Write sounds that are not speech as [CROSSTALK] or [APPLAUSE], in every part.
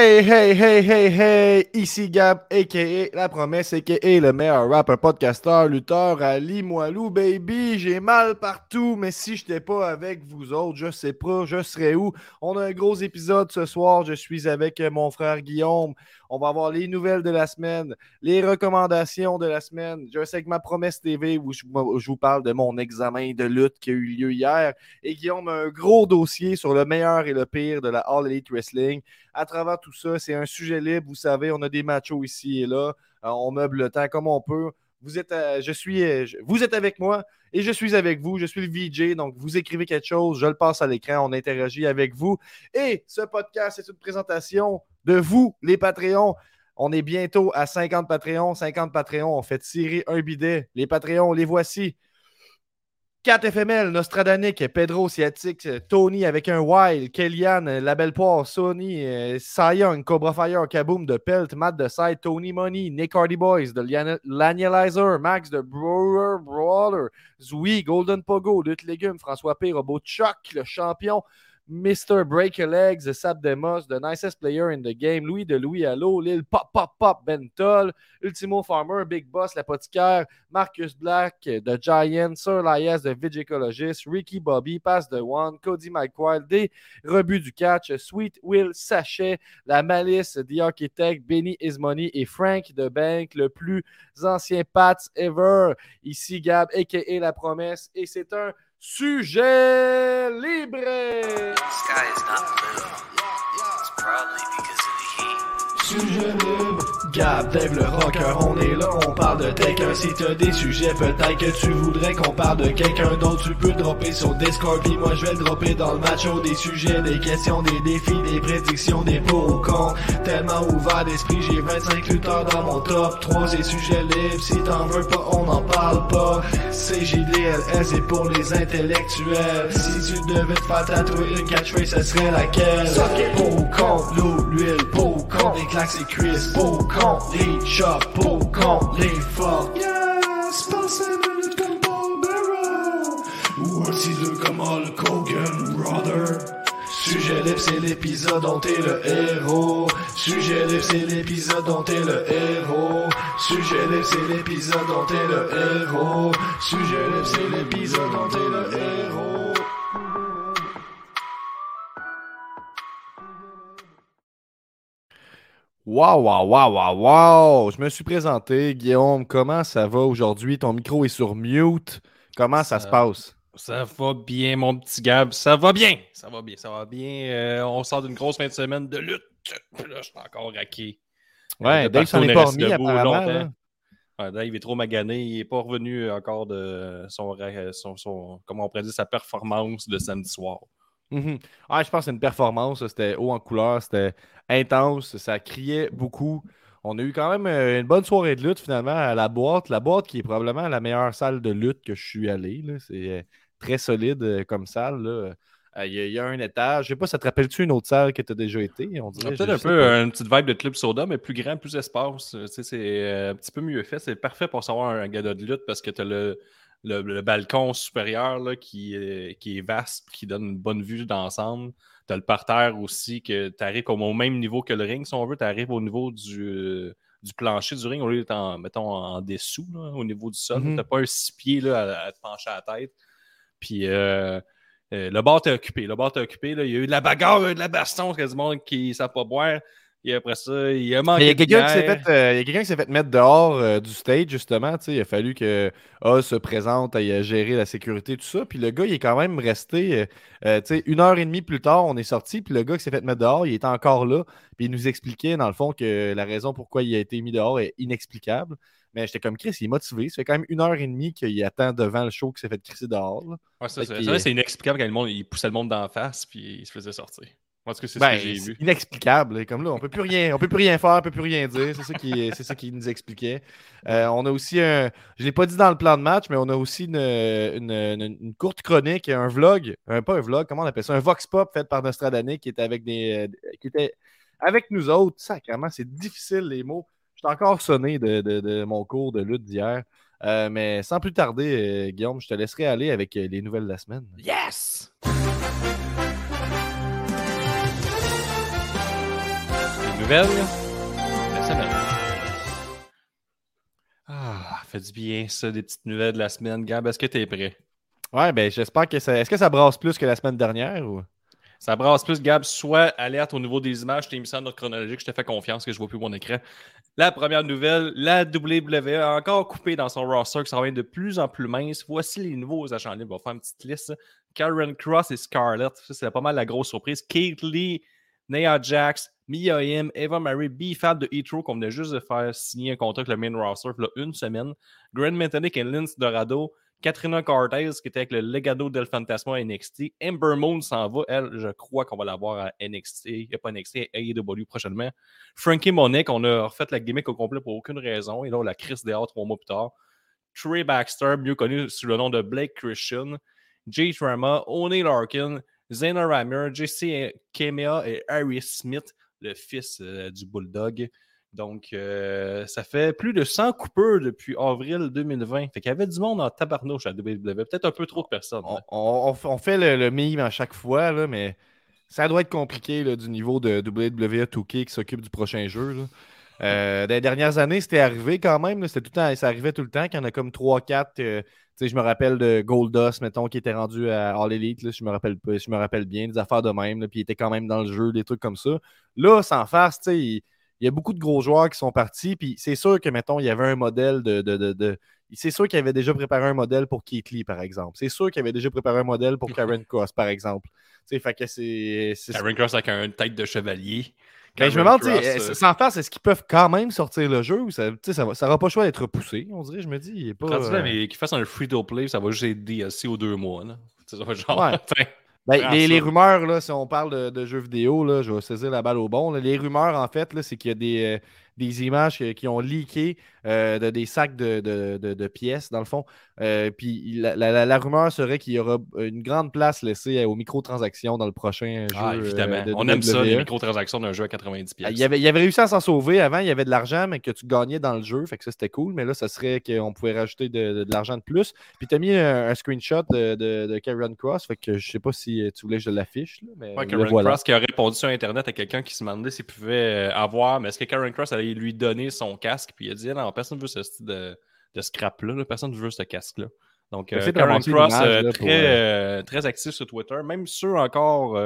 Hey, hey, hey, hey, hey, ici Gab, a.k.a. La Promesse, a.k.a. le meilleur rapper, podcasteur, lutteur, Ali Moilou, baby. J'ai mal partout, mais si je n'étais pas avec vous autres, je sais pas, je serais où. On a un gros épisode ce soir. Je suis avec mon frère Guillaume. On va avoir les nouvelles de la semaine, les recommandations de la semaine. Je sais que ma promesse TV où je, vous parle de mon examen de lutte qui a eu lieu hier. Et Guillaume a un gros dossier sur le meilleur et le pire de la All Elite Wrestling. À travers tout ça, c'est un sujet libre. Vous savez, on a des machos ici et là. Euh, on meuble le temps comme on peut. Vous êtes, euh, je suis, euh, vous êtes avec moi et je suis avec vous. Je suis le VJ, donc vous écrivez quelque chose, je le passe à l'écran, on interagit avec vous. Et ce podcast, c'est une présentation de vous, les Patreons. On est bientôt à 50 Patreons. 50 Patreons, on fait tirer un bidet. Les Patreons, les voici. 4 FML, Nostradanic, Pedro Sciatique, Tony avec un Wild, Kellyanne, La Belle Poire, Sony, euh, Cy Cobra Fire, Kaboom de Pelt, Matt de Side, Tony Money, Nick Hardy Boys, de Lanializer, Max de Brewer Brawler, Zui, Golden Pogo, Lutte Légumes, François P, Robot Chuck, le champion, Mr. Break Legs, Sab Demos, The Nicest Player in the Game, Louis de Louis Allo, Lil Pop Pop Pop Bentol, Ultimo Farmer, Big Boss, L'Apothicaire, Marcus Black, The Giant, Sir Lias, The Vigicologist, Ricky Bobby, Pass the One, Cody Mike des Rebuts du Catch, Sweet Will Sachet, La Malice, The Architect, Benny Ismoney et Frank the Bank, le plus ancien Pats ever. Ici Gab, a.k.a. La Promesse, et c'est un Sujet libre. Sky is not blue. It's probably Sujet libre. Gab, Dave le rocker, on est là, on parle de quelqu'un. Si t'as des sujets, peut-être que tu voudrais qu'on parle de quelqu'un d'autre. Tu peux dropper sur Discord, puis moi je vais le dropper dans le match. Des sujets, des questions, des défis, des prédictions, des pour ou contre. Tellement ouvert d'esprit, j'ai 25 lutteurs dans mon top 3. C'est sujets libres, si t'en veux pas, on n'en parle pas. CJDLS, c'est pour les intellectuels. Si tu devais te faire tatouer une catchphrase, ce serait laquelle? Pour ou contre, l'eau, l'huile, pour ou contre, les claques et cuisses, ou contre les chapeaux, quand les forts. Yes, passe une minute comme Paul Bearer. Ou un ciseau comme Hulk Hogan, brother. Sujet libre, c'est l'épisode dont t'es le héros. Sujet libre, c'est l'épisode dont t'es le héros. Sujet libre, c'est l'épisode dont t'es le héros. Sujet libre, c'est l'épisode dont t'es le héros. Wow, wow, wow, wow, wow! Je me suis présenté. Guillaume, comment ça va aujourd'hui? Ton micro est sur mute. Comment ça, se passe? Ça va bien, mon petit Gab. Ça va bien. Ça va bien, ça va bien. Euh, on sort d'une grosse fin de semaine de lutte. là, je suis encore raqué. Ouais, euh, Dave s'en est pas remis apparemment. Ouais, Dave est trop magané. Il n'est pas revenu encore de son, son, son, comment on pourrait dire, sa performance de samedi soir. Mhm. Ah, je pense que c'est une performance. C'était haut en couleur, c'était intense, ça criait beaucoup. On a eu quand même euh, une bonne soirée de lutte finalement à la boîte. La boîte qui est probablement la meilleure salle de lutte que je suis allé. C'est euh, très solide euh, comme salle. Il y, a un étage. Je sais pas, ça te rappelle-tu une autre salle que tu as déjà été? On dirait peut-être un peu une petite vibe de Club Soda, mais plus grand, plus espace. c'est un petit peu mieux fait. C'est parfait pour savoir un gars de lutte parce que tu as le, le, balcon supérieur là, qui, est, qui est vaste, qui donne une bonne vue d'ensemble. Tu as le parterre aussi, que tu arrives comme au même niveau que le ring, si on veut. Tu arrives au niveau du, du plancher du ring, au lieu d'être en, mettons, en dessous, au niveau du sol. Mm-hmm. Tu n'as pas un six pieds là, à, te pencher à la tête. Puis euh, euh, le bar t'est occupé. Le bar t'est occupé. Là. Il y a eu de la bagarre, de la baston, quasiment, qui ne savent pas boire. Et après ça, il a manqué. Il y a quelqu'un qui s'est fait, euh, quelqu'un qui s'est fait mettre dehors euh, du stage, justement. Il a fallu que A se présente à gérer la sécurité, tout ça. Puis le gars, il est quand même resté. Euh, une heure et demie plus tard, on est sorti. Puis le gars qui s'est fait mettre dehors, il était encore là. Puis il nous expliquait, dans le fond, que la raison pourquoi il a été mis dehors est inexplicable. Mais j'étais comme Chris, il est motivé. Ça fait quand même une heure et demie qu'il attend devant le show qui s'est fait crisser dehors. Ouais, c'est inexplicable quand le monde, il poussait le monde d'en face puis il se faisait sortir. Parce que c'est ben, j'ai vu. inexplicable. Comme là, on peut plus rien, on peut plus rien faire, on peut plus rien dire. C'est ça qui, [LAUGHS] c'est ça qui nous expliquait. Euh, on a aussi un, je l'ai pas dit dans le plan de match, mais on a aussi une, une, courte chronique, un vlog, un, pas un vlog, comment on appelle ça, un vox pop fait par Nostradamus qui était avec des, euh, qui était avec nous autres. Sacrément, c'est difficile les mots. Je suis encore sonné de, de, mon cours de lutte d'hier. Euh, mais sans plus tarder, Guillaume, je te laisserai aller avec les nouvelles de la semaine. Yes! Nouvelles la semaine. Ah, fait du bien ça, des petites nouvelles de la semaine. Gab, est-ce que tu es prêt? Ouais, ben j'espère que ça. Est-ce que ça brasse plus que la semaine dernière ou? Ça brasse plus, Gab. Soit alerte au niveau des images, t'ai mis ça en ordre chronologique, je te fais confiance que je vois plus mon écran. La première nouvelle, la WWE a encore coupé dans son roster qui s'en vient de plus en plus mince. Voici les nouveaux agents libres. On va faire une petite liste. Karen Cross et Scarlett. Ça, c'est pas mal la grosse surprise. Kate Lee, Nia Jax, Mia Im, Eva Marie, B-Fab de Etro qu'on venait juste de faire signer un contrat avec le main roster a une semaine. Grand Metanic et Lince Dorado. Katrina Cortez, qui était avec le Legado del Fantasma à NXT. Ember Moon s'en va. Elle, je crois qu'on va la voir à NXT. Il n'y a pas NXT, AEW prochainement. Frankie Monique, on a refait la gimmick au complet pour aucune raison. Et là, on la crise dehors trois mois plus tard. Trey Baxter, mieux connu sous le nom de Blake Christian. Jay Trama, O'Neill Larkin, Zayna Rammer, JC Kemea et Harry Smith, le fils euh, du Bulldog. Donc, euh, ça fait plus de 100 coupeurs depuis avril 2020. Fait qu'il y avait du monde en tabarnouche à WWE. Peut-être un peu trop de personnes. On, fait le, mime à chaque fois, là, mais ça doit être compliqué là, du niveau de WWE 2K qui s'occupe du prochain jeu. Euh, dans les dernières années, c'était arrivé quand même. C'était tout le temps, ça arrivait tout le temps qu'il y en a comme 3-4 je me rappelle de Goldust, mettons, qui était rendu à All Elite. je, me rappelle, je me rappelle bien des affaires de même. puis il était quand même dans le jeu, des trucs comme ça. Là, sans farce, il, il, y a beaucoup de gros joueurs qui sont partis. Puis c'est sûr que, mettons, il y avait un modèle de. de, c'est sûr qu'il avait déjà préparé un modèle pour Keith Lee, par exemple. C'est sûr qu'il avait déjà préparé un modèle pour [LAUGHS] Karen Cross, par exemple. Fait que c'est. Karen Cross avec une tête de chevalier. Ben, je me demande, euh, sans faire, est-ce qu'ils peuvent quand même sortir le jeu ou ça n'aura ça pas le choix d'être repoussé, on dirait, je me dis. Il est pas, euh, mais qu'ils fassent un free-to-play, ça va juste être DLC aux deux mois. Là. Genre, ouais. [LAUGHS] ben, les, les, rumeurs, là, si on parle de, jeux vidéo, là, je vais saisir la balle au bon. les rumeurs, en fait, c'est qu'il y a des, euh, des images qui ont leaké euh, de, des sacs de, de, pièces, dans le fond. Euh, puis la, rumeur serait qu'il y aura une grande place laissée aux microtransactions dans le prochain ah, jeu. Euh, évidemment. On aime ça, les microtransactions d'un jeu à 90$. Ah, il, avait, il avait réussi à s'en sauver. Avant, il y avait de l'argent, mais que tu gagnais dans le jeu. Fait que ça, c'était cool. Mais là, ça serait qu'on pouvait rajouter de, l'argent de plus. Puis tu as mis un, screenshot de, de, Karen Cross. Fait que je sais pas si tu voulais que je l'affiche. Mais Karen Cross qui a répondu sur Internet à quelqu'un qui se demandait s'il pouvait avoir. Mais est-ce que Karen Cross allait lui donner son casque? Puis il a dit non, personne ne veut ce style de, de scrap-là. Personne ne veut ce casque-là. Donc, euh, Karen Cross, euh, très, euh, très actif sur Twitter. Même ceux encore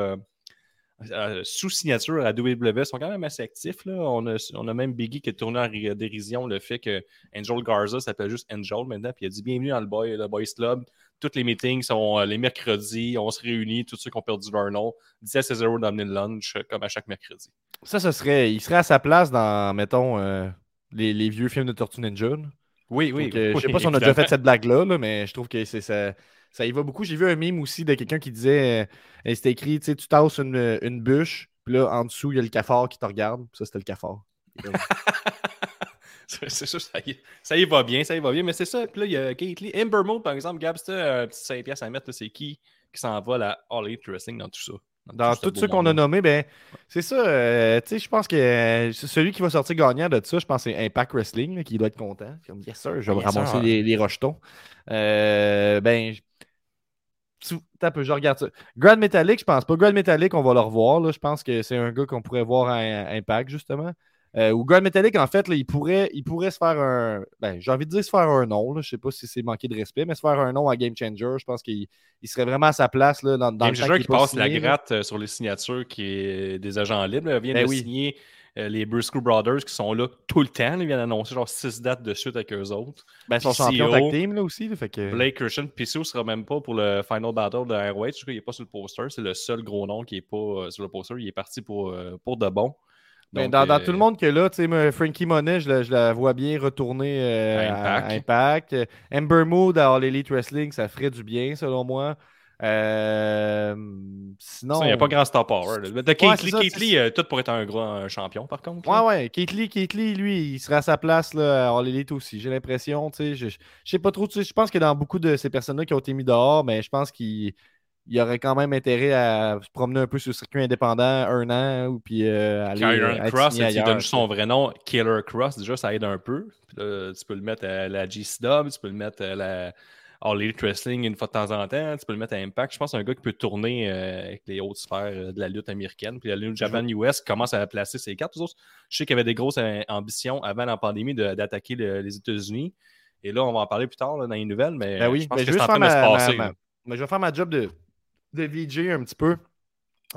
sous signature à WWE sont quand même assez actifs. Là. On, a, on a même Biggie qui a tourné en dérision le fait que Angel Garza s'appelle juste Angel maintenant. Puis il a dit Bienvenue dans le, boy, le Boys Club. Tous les meetings sont les mercredis. On se réunit, tous ceux qui ont perdu leur nom. 10 à 0 dans le lunch, comme à chaque mercredi. Ça, ce serait. Il serait à sa place dans, mettons, les, vieux films de Tortue Ninja. Oui, oui. Je je sais pas si on a déjà fait cette blague-là, mais je trouve que c'est ça, ça y va beaucoup. J'ai vu un mime aussi de quelqu'un qui disait euh, c'était écrit, tu sais, tu tasses une, une bûche, puis là, en dessous, il y a le cafard qui te regarde. Ça, c'était le cafard. [LAUGHS] c'est ça, ça y, va bien, ça y va bien. Mais c'est ça. Puis là, il y a Kate Lee. Moon, par exemple, Gab, c'était un petit 5 pièces à mettre. C'est qui qui s'en va à All Elite Wrestling dans tout ça? Dans tous ceux qu'on a nommés, ben, c'est ça. Euh, tu sais, je pense que euh, celui qui va sortir gagnant de ça, je pense que c'est Impact Wrestling, qui doit être content. Comme, yes, sir, je vais ramasser les, les, rejetons. Euh, ben, peu, je regarde ça. Grand Metallic, je pense pas. Grand Metallic, on va le revoir. Là. Je pense que c'est un gars qu'on pourrait voir à Impact, justement. Euh, ou Grand Metallic, en fait, là, il, pourrait, il pourrait se faire un. Ben, j'ai envie de dire se faire un nom. Là. Je sais pas si c'est manquer de respect, mais se faire un nom à Game Changer, je pense qu'il il serait vraiment à sa place là, dans, dans Game Changer qui passe la gratte euh, sur les signatures qui est des agents libres. Il vient ben de signer euh, les Briscoe Brothers qui sont là tout le temps. Ils viennent d'annoncer genre six dates de suite avec eux autres. Ben, ils sont champions tag team là aussi. fait que... Blake Christian ne sera même pas pour le Final Battle de ROH. Il n'est pas sur le poster. C'est le seul gros nom qui n'est pas sur le poster. Il est parti pour, pour de bon. Ben, dans, dans, tout le euh, monde que là, tu sais, Frankie Monet, je la, je la, vois bien retourner euh, à Impact. Ember Mood à All Elite Wrestling, ça ferait du bien, selon moi. Euh, sinon. Il n'y a pas grand star power. De Kate Lee, tout pour être un grand champion, par contre. Ouais, ouais. Kate Lee, lui, il serait à sa place là, à All Elite aussi. J'ai l'impression, tu sais. Je, je sais pas trop. Je pense que dans beaucoup de ces personnes-là qui ont été mis dehors, mais je pense qu'ils il aurait quand même intérêt à se promener un peu sur le circuit indépendant un an ou puis euh, aller Killer Cross, il donne son vrai nom, Killer Cross, déjà ça aide un peu. tu peux le mettre à la GCW, tu peux le mettre à la All Elite Wrestling une fois de temps en temps. Tu peux le mettre à Impact. Je pense que c'est un gars qui peut tourner euh, avec les hautes sphères euh, de la lutte américaine. Puis la lutte Japan US commence à placer ses cartes. Je sais qu'il y avait des grosses ambitions avant la pandémie d'attaquer les États-Unis. Et là, on va en parler plus tard dans les nouvelles. Mais ben oui, je pense que c'est en train de se passer. Mais je vais faire ma job de, de VJ un petit peu.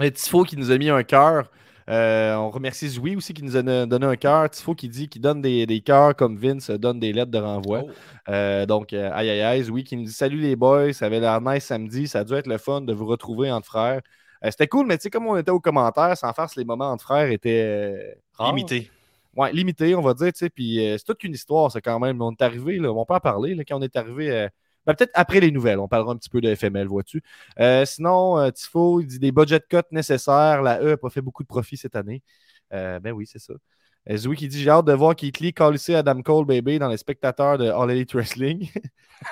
Et Tifo qui nous a mis un cœur. Euh, on remercie Zoui aussi qui nous a donné un cœur. Tifo qui dit qu'il donne des, des cœurs comme Vince donne des lettres de renvoi. Oh. Euh, donc, euh, aïe aïe aïe. Zoui qui nous dit Salut les boys, ça avait l'air nice samedi. Ça a dû être le fun de vous retrouver entre frères. C'était cool, mais tu sais, comme on était aux commentaires, sans faire les moments entre frères étaient limités. Ouais, limité, on va dire, tu sais. Puis c'est toute une histoire, ça, quand même. On est arrivé, là, on peut en parler, là, quand on est arrivé ben, peut-être après les nouvelles, on parlera un petit peu de FML, vois-tu. Euh, sinon, euh, Tifo, il dit des budget cuts nécessaires. La E n'a pas fait beaucoup de profit cette année. Euh, ben oui, c'est ça. Zoui qui dit J'ai hâte de voir Keith Lee coller Adam Cole, baby, dans les spectateurs de All Elite Wrestling.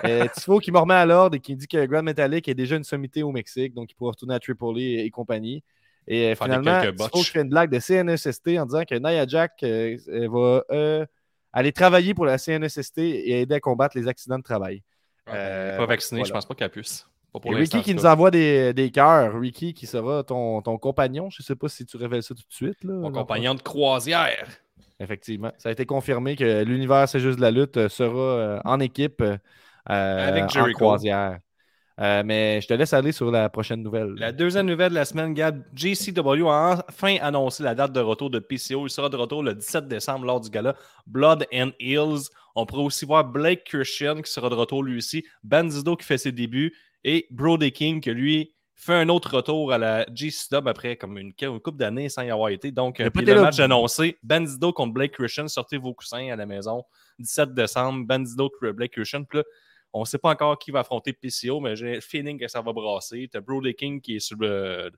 [LAUGHS] Tifo qui me remet à l'ordre et qui dit que Grand Metallic est déjà une sommité au Mexique, donc il pourra retourner à Tripoli et, compagnie. Et finalement, Tifo fait une blague de CNSST en disant que Nia Jack va aller travailler pour la CNSST et aider à combattre les accidents de travail. Euh, pas vacciné, je pense pas qu'elle puisse. Ricky qui nous envoie des, des cœurs. Ricky qui sera ton, ton compagnon. Je ne sais pas si tu révèles ça tout de suite. Là, Mon compagnon de croisière. Effectivement. Ça a été confirmé que l'univers C'est juste de la lutte euh, sera euh, en équipe Avec Jericho. en croisière. mais je te laisse aller sur la prochaine nouvelle. La deuxième nouvelle de la semaine, Gab, JCW a enfin annoncé la date de retour de PCO. Il sera de retour le 17 décembre lors du gala Blood and Hills. On pourrait aussi voir Blake Christian qui sera de retour lui aussi, Bandido qui fait ses débuts et Brody King qui lui fait un autre retour à la GCW après comme une, couple d'années sans y avoir été. Donc, euh, puis le match annoncé, Bandido contre Blake Christian, sortez vos coussins à la maison, 17 décembre, Bandido contre Blake Christian. Puis là, on ne sait pas encore qui va affronter PCO, mais j'ai le feeling que ça va brasser. Tu as Brody King qui est sur le,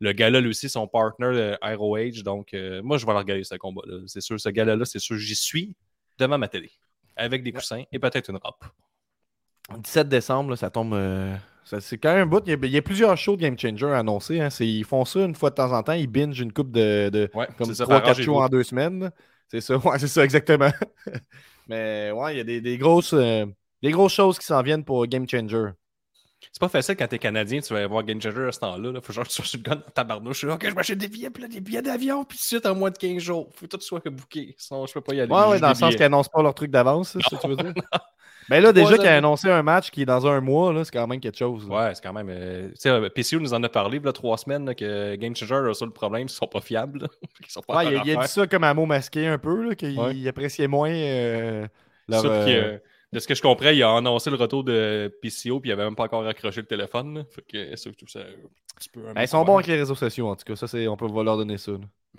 le gala, lui aussi, son partner de ROH. Donc, euh, moi, je vais regarder ce combat-là. C'est sûr, ce gala-là, c'est sûr, j'y suis devant ma télé avec des coussins et peut-être une robe. 17 décembre, ça tombe. Euh, c'est quand même un bout. Il y, a, plusieurs shows de Game Changer à annoncer. Hein. Ils font ça une fois de temps en temps. Ils binge une coupe de, de comme 3-4 shows en deux semaines. C'est ça, [LAUGHS] ouais, c'est ça, exactement. [LAUGHS] Mais ouais, il y a des, grosses, euh, des grosses choses qui s'en viennent pour Game Changer. C'est pas facile quand t'es Canadien, tu vas voir Game Changer à ce temps-là. Faut genre que tu sois sur le gun dans ta barnouche. Ok, je m'achète des billets, puis des billets d'avion, puis tout de suite en moins de 15 jours. Faut que tout soit booké. Sinon, je peux pas y aller. Ouais, ouais, dans le sens qu'ils annoncent pas leur truc d'avance, c'est ce que tu veux dire? [LAUGHS] Mais là, déjà qu'il a annoncé un match qui est dans un mois, c'est quand même quelque chose. Ouais, c'est quand même. Euh, tu sais, euh, PCU nous en a parlé il y a trois semaines que Game Changer a ça le problème, ils sont pas fiables. [LAUGHS] sont pas ouais, il, a dit ça comme un mot masqué un peu, qu'il appréciait moins euh, leur, euh, de ce que je comprends, il a annoncé le retour de PCO puis il avait même pas encore accroché le téléphone. Fait que ça, ça, ben, ils sont bons avec les réseaux sociaux, en tout cas. Ça, c'est, on peut leur donner ça.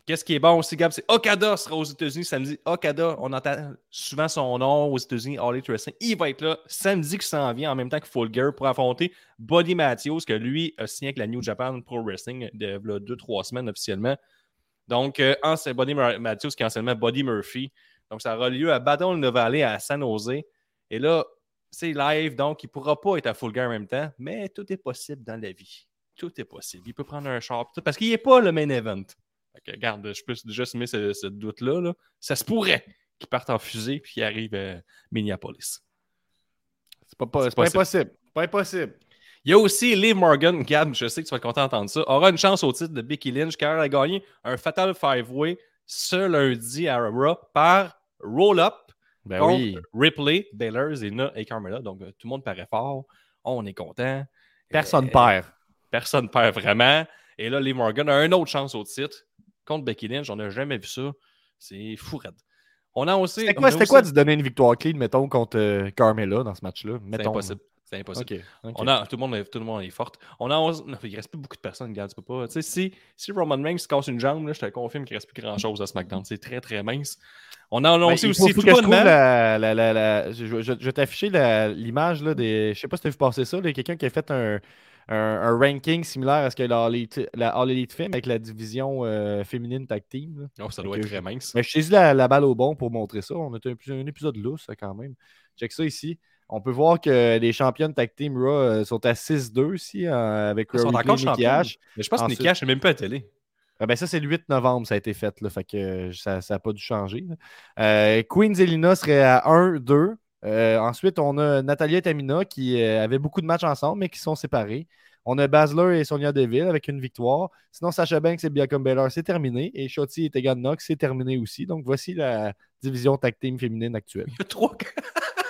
Qu'est-ce qui est bon aussi, Gab? C'est Okada sera aux États-Unis samedi. Okada, on entend souvent son nom aux États-Unis, All Elite Wrestling. Il va être là samedi qui s'en vient en même temps que Full Gear pour affronter Buddy Matthews, que lui a signé avec la New Japan Pro Wrestling de deux, trois semaines officiellement. Donc, euh, c'est Buddy Matthews qui est anciennement Buddy Murphy. Donc, ça aura lieu à Battle Valley à San Jose. Et là, c'est live, donc il ne pourra pas être à full gear en même temps, mais tout est possible dans la vie. Tout est possible. Il peut prendre un char, parce qu'il n'est pas le main event. regarde, je peux déjà semer ce, doute-là. Ça se pourrait qu'il parte en fusée puis qu'il arrive à Minneapolis. C'est pas, pas, pas, impossible. Pas impossible. Il y a aussi Liv Morgan, Gab, je sais que tu vas être content d'entendre ça, aura une chance au titre de Becky Lynch car elle a gagné un Fatal Five-Way ce lundi à Raw par Roll Up ben oui. Ripley, Baylor, Zena et Carmela. Donc, euh, tout le monde paraît fort. on est content. Personne euh, perd. Personne perd vraiment. Et là, Lee Morgan a une autre chance au titre contre Becky Lynch. On n'a jamais vu ça. C'est fou On a aussi. C'était quoi, quoi de se donner une victoire clean, mettons, contre euh, Carmela dans ce match-là? C'est impossible. C'est impossible. On a, tout, le monde, tout le monde est fort. On a il ne reste plus beaucoup de personnes, regarde, tu peux pas. Tu sais, si, si Roman Reigns se casse une jambe, là, je te confirme qu'il ne reste plus grand-chose à SmackDown. C'est très, très mince. On a annoncé ben, aussi faut, faut que je, la, la, la, je, je, vais t'afficher l'image des. Je sais pas si tu as vu passer ça. Quelqu'un qui a fait un, un, ranking similaire à ce que la All Elite, fait avec la division euh, féminine tag team. Oh, ça doit être très mince. Mais je t'ai dit la, balle au bon pour montrer ça. On a un, un épisode lousse quand même. Check ça ici. On peut voir que les championnes tag team Raw euh, sont à 6-2 ici euh, avec Ils sont encore Ash. Mais je pense que Ash n'est même pas à télé. Ah ben ça, c'est le 8 novembre, ça a été fait. Là, fait que ça n'a pas dû changer. Euh, Queen Zelina serait à 1-2. Euh, ensuite, on a Natalia et Tamina qui euh, avaient beaucoup de matchs ensemble, mais qui sont séparés. On a Basler et Sonia Deville avec une victoire. Sinon, Sacha Banks et Bianca Belair, c'est terminé. Et Shotzi et Tegan Knox, c'est terminé aussi. Donc, voici la division tag team féminine actuelle. Il y a trois. [LAUGHS]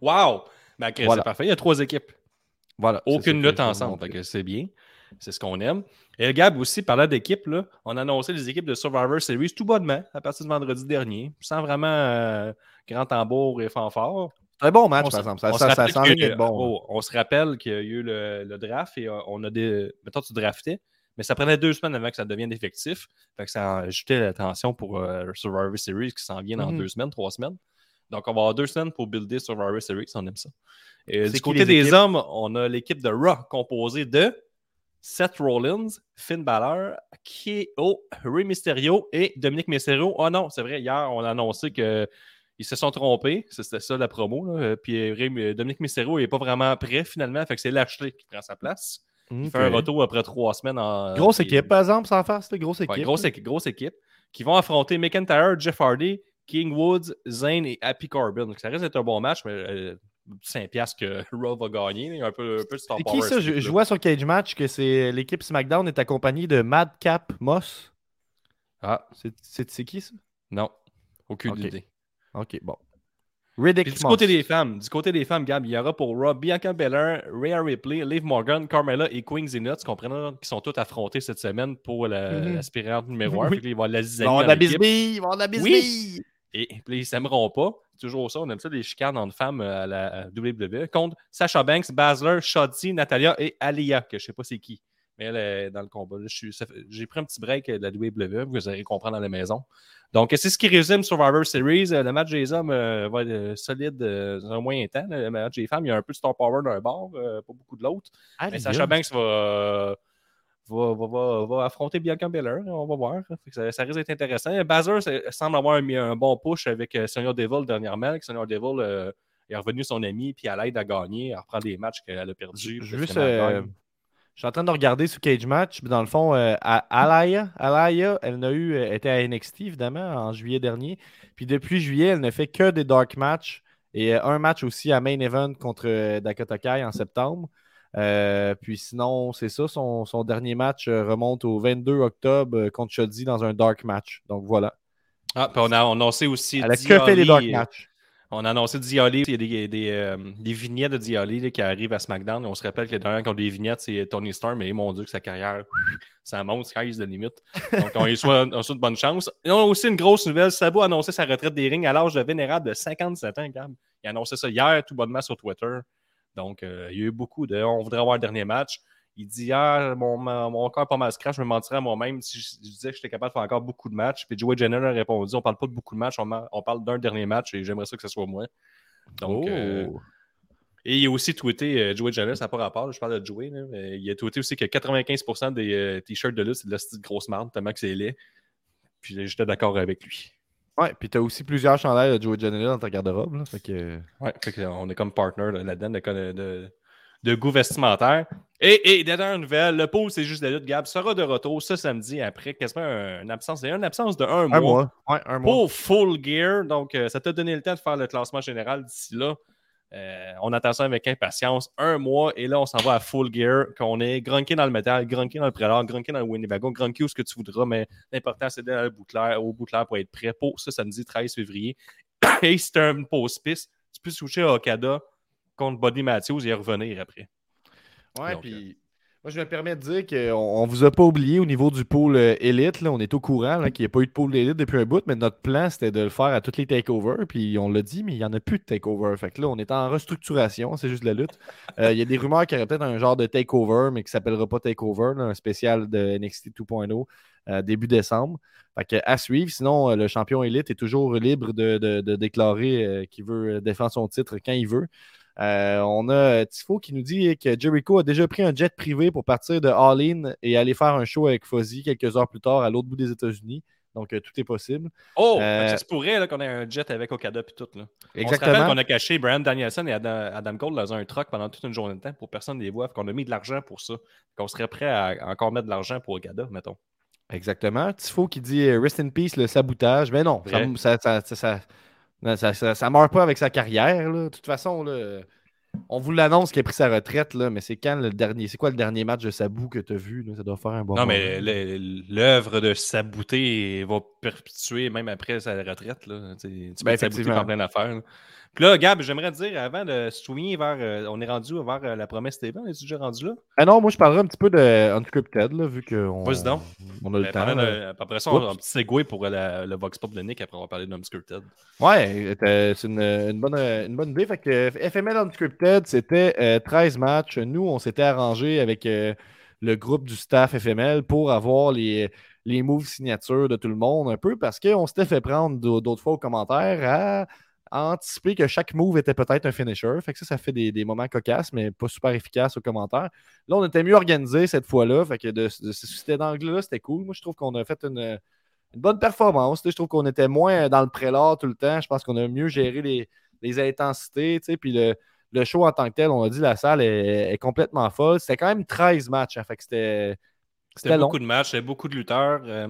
wow! Ben, okay, C'est parfait. Il y a trois équipes. Voilà. Aucune lutte ensemble. C'est bien. C'est ce qu'on aime. Et Gab aussi, parlant d'équipe, on a annoncé les équipes de Survivor Series tout bonnement à partir de vendredi dernier, sans vraiment euh, grand tambour et fanfare. Très bon match, par exemple. Ça, ça, ça être bon. Oh, on se rappelle qu'il y a eu le, draft et euh, on a des. Mettons, tu draftais, mais ça prenait deux semaines avant que ça devienne effectif. Fait que ça a ajouté l'attention pour euh, Survivor Series qui s'en vient dans mhm. deux semaines, trois semaines. Donc, on va avoir deux semaines pour builder Survivor Series, on aime ça. Et du côté des hommes, on a l'équipe de Raw composée de Seth Rollins, Finn Balor, K.O., Rey Mysterio et Dominique Mysterio. Oh non, c'est vrai, hier, on a annoncé qu'ils se sont trompés. C'était ça la promo. Puis Dominique Mysterio n'est pas vraiment prêt finalement. Fait que c'est Lashley qui prend sa place. Il fait un retour après trois semaines. En, grosse équipe, par exemple, sans faire, c'était grosse équipe. grosse, équipe grosse équipe. Qui vont affronter McIntyre, Jeff Hardy, King Woods, Zayn et Happy Corbin. ça risque d'être un bon match, mais euh, 5 piastres que [LAUGHS] Raw va gagner. Un peu, un peu de qui ça? Je, vois sur Cage Match que c'est l'équipe SmackDown est accompagnée de Madcap Moss. Ah. C'est qui ça? Non. Aucune idée. OK, bon. du côté des femmes, du côté des femmes, Gab, il y aura pour Raw Bianca Belair, Rhea Ripley, Liv Morgan, Carmella et Queen Zenith, comprenant qui sont tous affrontés cette semaine pour l'aspirante mm -hmm. numéro 1. Ils vont la Ils vont la bisbille, ils vont la bisbille. Et, et ils s'aimeront pas toujours ça. On aime ça des chicanes entre femmes euh, à la WWE. Contre Sasha Banks, Basler, Shotzi, Natalia et Alia, que je ne sais pas c'est qui. Mais elle est dans le combat. J'ai pris un petit break de la WWE, vous allez comprendre à la maison. Donc, c'est ce qui résume Survivor Series. Euh, le match des hommes euh, va être solide dans un moyen temps. Le match des femmes, il y a un peu de star power d'un bord, pas beaucoup de l'autre. Mais Sasha Banks va va, va, affronter Bianca Belair. On va voir. Ça, risque d'être intéressant. Baszler semble avoir mis un bon push avec euh, Sonia Devil dernièrement. Sonia Devil euh, est revenu son ami puis elle aide à gagner, à reprendre des matchs qu'elle a perdus. Juste, euh, je suis en train de regarder ce Cage Match. Dans le fond, Alaya, Alaya, elle n'a eu, était à NXT évidemment en juillet dernier. Puis depuis juillet, elle ne fait que des dark matchs et un match aussi à main event contre Dakota Kai en septembre. Euh, puis sinon, c'est ça, son, dernier match euh, remonte au 22 octobre euh, contre Shoddy dans un dark match. Donc voilà. Ah, puis on a annoncé aussi. Elle a que fait les dark matchs. On a annoncé Dioli, il y a des, vignettes de Dioli qui arrivent à SmackDown. On se rappelle que le dernier qui a des vignettes, c'est Tony Storm, mais mon Dieu, que sa carrière, [LAUGHS] ça monte, sky's de limite. Donc, on lui [LAUGHS] souhaite, de bonne chance. Et on a aussi une grosse nouvelle. Sabo a annoncé sa retraite des rings à l'âge de vénérable de 57 ans, Gab. Il a annoncé ça hier, tout bonnement sur Twitter. Donc, euh, il y a eu beaucoup de on voudrait avoir le dernier match. Il dit hier, mon, mon corps est pas mal scratch, je me mentirais à moi-même si je, disais que j'étais capable de faire encore beaucoup de matchs. Puis Joey Jenner a répondu on parle pas de beaucoup de matchs, on, parle d'un dernier match et j'aimerais ça que ce soit moi. Donc, euh, oh. et il a aussi tweeté, euh, Joey Jenner, ça n'a pas rapport, je parle de Joey, il a tweeté aussi que 95% des t-shirts de lutte, c'est de la petite grosse marde, tellement que c'est laid. Puis j'étais d'accord avec lui. Ouais, puis t'as aussi plusieurs chandails de Joey Janela dans ta garde-robe. Là, fait que... Ouais, fait que on est comme partner là-dedans de, de, de, goût vestimentaire. Et, et dernière nouvelle, le pôle c'est juste la lutte, Gab, sera de retour ce samedi après quasiment une absence. Une absence de un, un mois. Ouais, un mois. Pour Full Gear. Donc, euh, ça t'a donné le temps de faire le classement général d'ici là. Euh, on attend ça avec impatience. Un mois, et là, on s'en va à full gear, qu'on est grunké dans le métal, grunké dans le prélat, grunké dans le Winnebago, grunké où ce que tu voudras, mais l'important, c'est d'aller au bout au pour être prêt pour ça samedi 13 février. [COUGHS] et c'est un pause piste. Tu peux switcher à Okada contre Buddy Matthews et revenir après. Ouais, puis je me permets de dire qu'on ne vous a pas oublié au niveau du pôle élite. on est au courant qu'il n'y a pas eu de pôle élite depuis un bout, mais notre plan, c'était de le faire à toutes les takeovers. Puis on l'a dit, mais il n'y en a plus de takeover. Fait que là, on est en restructuration, c'est juste la lutte. Euh, il y a des rumeurs qu'il y aurait peut-être un genre de takeover, mais qui ne s'appellera pas takeover, un spécial de NXT 2.0 euh, début décembre. Fait à suivre. Sinon, euh, le champion élite est toujours libre de, déclarer qu'il veut défendre son titre quand il veut. Euh, on a Tifo qui nous dit que Jericho a déjà pris un jet privé pour partir de All In et aller faire un show avec Fuzzy quelques heures plus tard à l'autre bout des États-Unis. Donc, euh, tout est possible. Oh, euh, ça se pourrait qu'on ait un jet avec Okada et tout. Là. Exactement. On se rappelle qu'on a caché Brian Danielson et Adam, Cole dans un truck pendant toute une journée de temps pour personne ne les voit. Qu'on a mis de l'argent pour ça. Qu'on serait prêt à encore mettre de l'argent pour Okada, mettons. Exactement. Tifo qui dit Rest in peace, le sabotage. Mais non, ça, ça, Ça, ça, meurt pas avec sa carrière. De toute façon, là, on vous l'annonce qu'il a pris sa retraite, là, mais c'est quand le dernier. C'est quoi le dernier match de Sabou que tu as vu? Ça doit faire un bon Non, mais l'œuvre de Sabouté va perpétuer même après sa retraite. Là. Tu ben, Sabouté en plein affaire. Puis là, Gab, j'aimerais dire, avant de se souvenir vers. Euh, on est rendu vers euh, la promesse TV. On est déjà rendu là? Ah non, moi, je parlerai un petit peu de Unscripted, là, vu qu'on on a le ben, temps. après ça, on a un petit segway pour le Vox Pop de Nick après avoir parlé d'Unscripted. Ouais, c'est une, bonne, une bonne idée. Fait que FML Unscripted, c'était 13 euh, matchs. Nous, on s'était arrangé avec le groupe du staff FML pour avoir les, les moves signatures de tout le monde un peu parce qu'on s'était fait prendre d'autres fois aux commentaires à anticiper que chaque move était peut-être un finisher. Fait que ça, ça fait des, moments cocasses, mais pas super efficaces aux commentaires. Là, on était mieux organisé cette fois-là. Fait que de, de, cet angle-là, c'était cool. Moi, je trouve qu'on a fait une, bonne performance. Je trouve qu'on était moins dans le prélat tout le temps. Je pense qu'on a mieux géré les, les intensités. Puis le, show en tant que tel, on a dit la salle est, complètement folle. C'était quand même 13 matchs. Hein. fait que c'était. C'était beaucoup de matchs, beaucoup de lutteurs. Euh,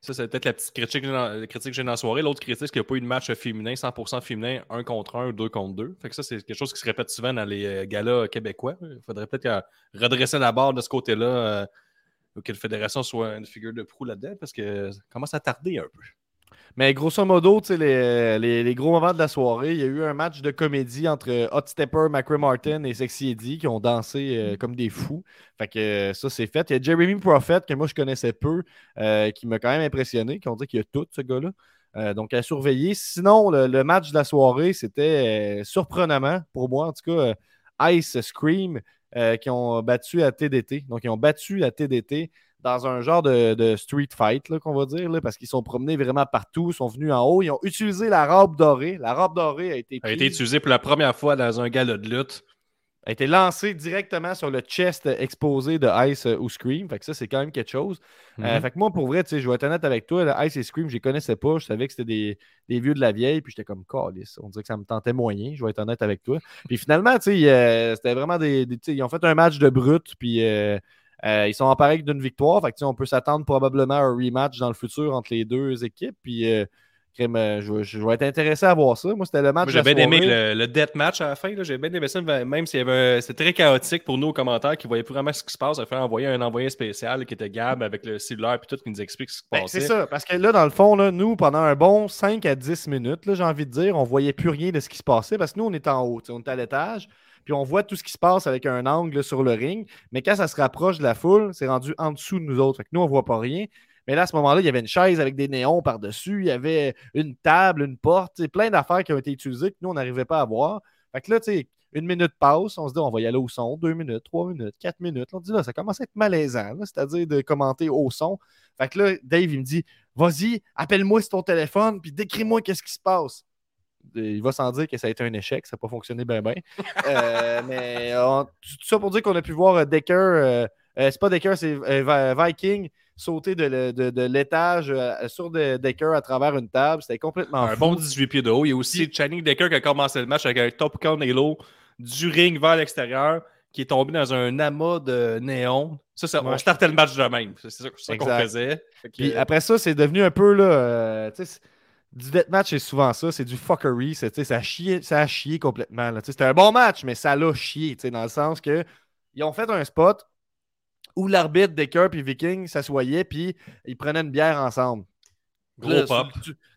ça, c'est peut-être la petite critique, que j'ai dans la soirée. L'autre critique, c'est qu'il n'y a pas eu de match féminin, 100% féminin, 1 contre 1 ou 2 contre 2. Fait que ça, c'est quelque chose qui se répète souvent dans les euh, galas québécois. Il faudrait peut-être redresser la barre de ce côté-là, euh, ou que la fédération soit une figure de proue là-dedans, parce que ça commence à tarder un peu. Mais grosso modo, les, les, les, gros moments de la soirée, il y a eu un match de comédie entre Hot Stepper, McRae Martin et Sexy Eddie qui ont dansé euh, comme des fous. Fait que euh, ça, c'est fait. Il y a Jeremy Prophet, que moi je connaissais peu, euh, qui m'a quand même impressionné, qui ont dit qu'il y a tout, ce gars-là. donc à surveiller. Sinon, le, match de la soirée, c'était surprenamment, pour moi en tout cas, Ice Scream, qui ont battu à TDT. Donc, ils ont battu à TDT dans un genre de, street fight, qu'on va dire, parce qu'ils sont promenés vraiment partout, ils sont venus en haut, ils ont utilisé la robe dorée. La robe dorée a été, a été utilisée pour la première fois dans un gala de lutte. A été lancée directement sur le chest exposé de Ice euh, ou Scream. Fait que ça, c'est quand même quelque chose. Euh, mm-hmm. fait que moi, pour vrai, je vais être honnête avec toi, Ice et Scream, je les connaissais pas. Je savais que c'était des, vieux de la vieille. Puis j'étais comme, calice. On dirait que ça me tentait moyen. Je vais être honnête avec toi. Puis finalement, euh, c'était vraiment des, Ils ont fait un match de brut. Puis. Euh, ils sont en pareil d'une victoire. Fait on peut s'attendre probablement à un rematch dans le futur entre les deux équipes. Puis, euh, euh, je, vais être intéressé à voir ça. Moi, c'était le match. J'ai bien aimé le, death match à la fin. J'ai bien aimé ça, même si c'est très chaotique pour nous aux commentaires qui ne voyaient plus vraiment ce qui se passe. a fait envoyer un envoyé spécial qui était Gab avec le cellulaire et tout qui nous explique ce qui se ben, passait. c'est ça, parce que là, dans le fond, là, nous, pendant un bon 5 à 10 minutes, j'ai envie de dire, on ne voyait plus rien de ce qui se passait parce que nous, on est en haut, on est à l'étage puis on voit tout ce qui se passe avec un angle sur le ring. Mais quand ça se rapproche de la foule, c'est rendu en dessous de nous autres. Fait que nous, on ne voit pas rien. Mais là, à ce moment-là, il y avait une chaise avec des néons par-dessus, il y avait une table, une porte, plein d'affaires qui ont été utilisées que nous, on n'arrivait pas à voir. Fait que là, tu sais, une minute passe, on se dit on va y aller au son, deux minutes, trois minutes, quatre minutes. On dit là, ça commence à être malaisant, c'est-à-dire de commenter au son. Fait que là, Dave, il me dit Vas-y, appelle-moi sur ton téléphone, puis décris-moi qu'est-ce qui se passe il va sans dire que ça a été un échec, ça n'a pas fonctionné bien, bien. Euh, [LAUGHS] mais tout ça pour dire qu'on a pu voir euh, Decker, euh, c'est pas Decker, c'est Viking sauter de, l'étage sur Decker à travers une table. C'était complètement Un bon 18 pieds de haut. Il y a aussi Channing Decker qui a commencé le match avec un top count halo du ring vers l'extérieur qui est tombé dans un amas de néon. Ça, on startait le match de même. C'est ça, qu'on faisait. Puis après ça, c'est devenu un peu là du deathmatch, c'est souvent ça. C'est du fuckery. Ça a, chié, ça a chié complètement. C'était un bon match, mais ça l'a chié. Dans le sens que ils ont fait un spot où l'arbitre Decker et Viking s'assoyaient puis ils prenaient une bière ensemble. Gros pop.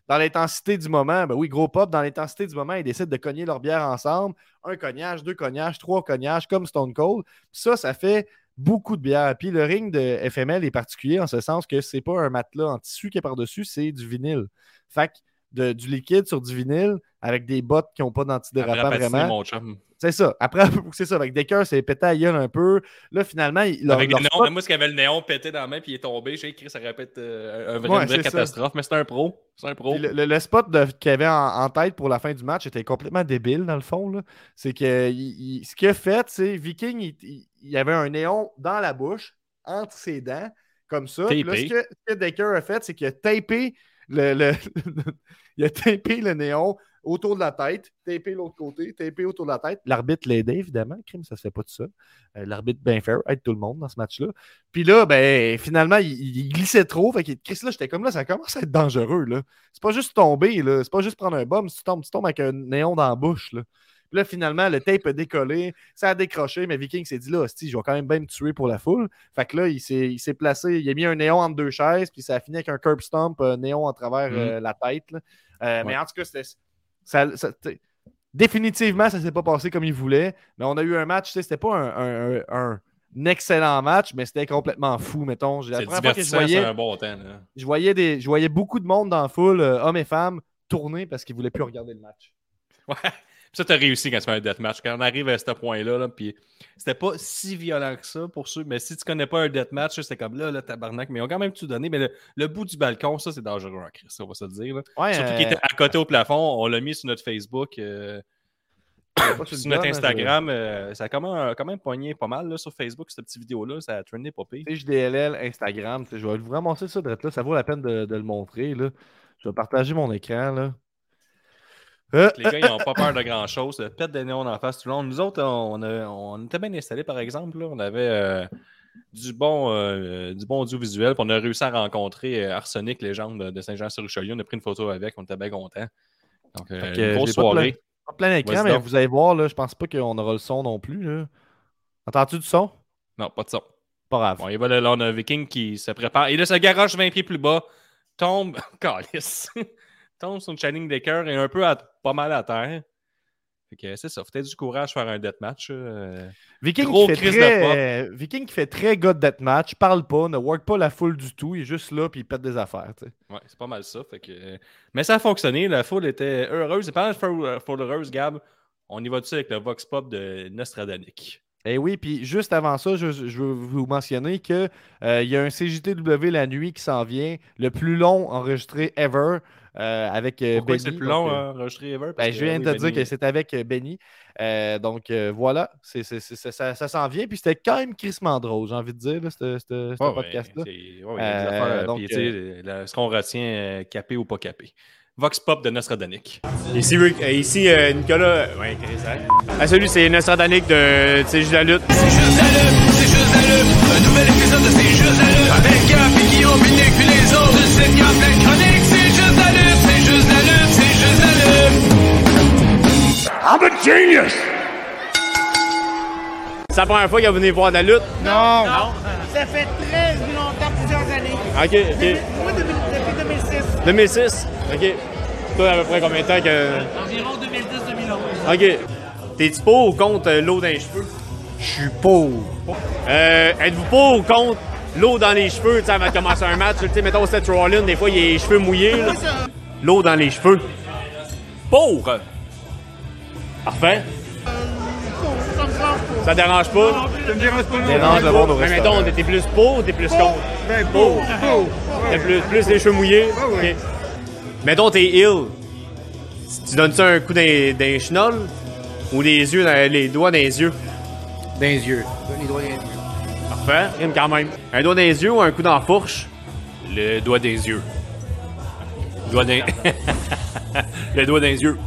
Dans l'intensité du moment, ben oui, gros pop, dans l'intensité du moment, ils décident de cogner leur bière ensemble. Un cognage, deux cognages, trois cognages, comme Stone Cold. Ça, ça fait beaucoup de bière. Puis le ring de FML est particulier en ce sens que c'est pas un matelas en tissu qui est par-dessus, c'est du vinyle. Fait que du liquide sur du vinyle avec des bottes qui n'ont pas d'antidérapant vraiment. C'est ça. Après, [LAUGHS] c'est ça. Avec Decker, c'est pété à gueule un peu. Là, finalement, il, avec le néon, moi, ce qu'il avait le néon pété dans la main puis il est tombé, j'ai écrit ça répète euh, un vrai, une vraie catastrophe. Mais c'est un pro. C'est un pro. Le, spot qu'il avait en, tête pour la fin du match était complètement débile, dans le fond. C'est que ce qu'il a fait, c'est Viking, il, avait un néon dans la bouche, entre ses dents, comme ça. Là, ce, que, Decker a fait, c'est qu'il a tapé le, [LAUGHS] il a tapé le néon autour de la tête, taper l'autre côté, taper autour de la tête. L'arbitre l'aidait, évidemment. Crime, ça se fait pas tout ça. Euh, L'arbitre bien fair, aide tout le monde dans ce match-là. Puis là, ben, finalement, il, il glissait trop. Fait que Chris, là, j'étais comme là, ça commence à être dangereux, là. C'est pas juste tomber, là. C'est pas juste prendre un bomb. Si tu tombes, tu tombes avec un néon dans la bouche, là. Puis là, finalement, le tape a décollé, ça a décroché, mais Viking s'est dit là, hostie, je vais quand même bien me tuer pour la foule. Fait que là, il s'est il s'est placé, il a mis un néon entre deux chaises, puis ça a fini avec un curb stomp euh, néon à travers Mhm. euh, la tête. là. Euh, Mais en tout cas, c'était. Ça- ça- t'sais, définitivement, ça s'est pas passé comme il voulait. Mais on a eu un match, tu sais, c'était pas un, un- un- un excellent match, mais c'était complètement fou, mettons. La C'est première fois que je voyais, un bon temps. je voyais, des, je voyais beaucoup de monde dans la foule, euh, hommes et femmes, tourner parce qu'ils voulaient plus regarder le match. Ouais. Ça, t'as réussi quand tu fais un deathmatch. Quand on arrive à ce point-là, là, puis c'était pas si violent que ça pour ceux. Mais si tu connais pas un deathmatch, c'était comme là, là, tabarnak. Mais ils ont quand même tout donné. Mais le, le bout du balcon, ça, c'est dangereux en Christ, on va se le dire. là. Ouais, Surtout euh, qu'il était à côté au plafond. On l'a mis sur notre Facebook. euh, [COUGHS] sur notre hein, Instagram, euh, ça a quand même, quand même pogné pas mal là, sur Facebook, cette petite vidéo-là. Ça a trendé pas pire. TJDLL, Instagram. Je vais vous ramasser ça de là. Ça vaut la peine de, de le montrer. Là. Je vais partager mon écran. Là. Euh, Les gars, ils n'ont pas peur de grand-chose. Le pète des néons en face tout le long. Nous autres, on, a- on était bien installés, par exemple. là. On avait euh, du, bon, euh, du bon audiovisuel. on a réussi à rencontrer euh, Arsenic, légende de Saint-Jean-sur-Richelieu. On a pris une photo avec. On était bien contents. Donc, euh, une grosse pas soirée. en plein écran, mais vous allez voir, là, je pense pas qu'on aura le son non plus. Là. Entends-tu du son? Non, pas de ça. Pas grave. Bon, il va là, on a un Viking qui se prépare. Et là, se garage 20 pieds plus bas, tombe, [LAUGHS] calice, tombe sur une Channing Decker et un peu à- pas mal à terre. Fait que c'est ça, faut peut-être du courage faire un deathmatch. euh. Viking Gros qui, fait de très, euh, Viking qui fait très gars de deathmatch, parle pas, ne work pas la foule du tout, il est juste là puis il pète des affaires. Ouais, c'est pas mal ça. Fait que... euh, Mais ça a fonctionné, la foule était heureuse. Et pendant la foule heureuse, Gab, on y va dessus avec le Vox Pop de Nostradanic. Eh oui, puis juste avant ça, je, je veux vous mentionner qu'il y a un CJTW la nuit qui s'en vient, le plus long enregistré ever, euh, avec euh, Pourquoi Benny. c'est le plus donc, long euh, enregistrer ever? Parce Ben, que, je viens oui, de te Benny- dire que c'est avec euh, Benny. Euh, donc euh, voilà, c'est, c'est- c'est- ça, ça s'en vient. Puis c'était quand même crissement drôle, j'ai envie de dire, ce podcast-là. c'est- ouais, Euh, ce qu'on retient, euh, capé ou pas capé. Vox Pop de Nostradanic. Ici, Rick- ici euh, Nicolas. Ouais, Chris, hein? Ah, salut, c'est Nostradanic de C'est juste la lutte. C'est juste la lutte, c'est juste la lutte. Un nouvel épisode de C'est juste la lutte. Avec Gap et Guillaume, puis Nick, puis les autres. Une sitcom pleine de chroniques. Genius! C'est la première fois que vous venez voir de la lutte? Non. Ça fait très longtemps, plusieurs années. Ok, ok. Moi, depuis, depuis 2006. 2006? Ok. Toi, à peu près combien de temps que. Environ 2010-2011. Ok. T'es-tu pour ou contre euh, l'eau dans les cheveux? Je suis pauvre. Euh, êtes-vous pour ou contre l'eau dans les cheveux, tu sais, avant de commencer un match? Tu sais, mettons Seth Rollins, des fois, il a les cheveux mouillés. L'eau dans les cheveux. Pour! Parfait. Ça dérange pas? Ça me dérange pas. Dérange le monde au Mais mettons, t'es plus pour ou t'es plus contre? Ben, beau. T'as plus, plus les cheveux mouillés? ouais. Ok. Mettons, t'es ill. Tu donnes ça un coup dans les chenolles ou les yeux, dans, les doigts dans les yeux? Dans les yeux. Les doigts dans les yeux. Parfait. Rime quand même. Un doigt dans les yeux ou un coup dans la fourche? Le doigt des yeux. [LAUGHS] Le doigt des... le doigt des yeux.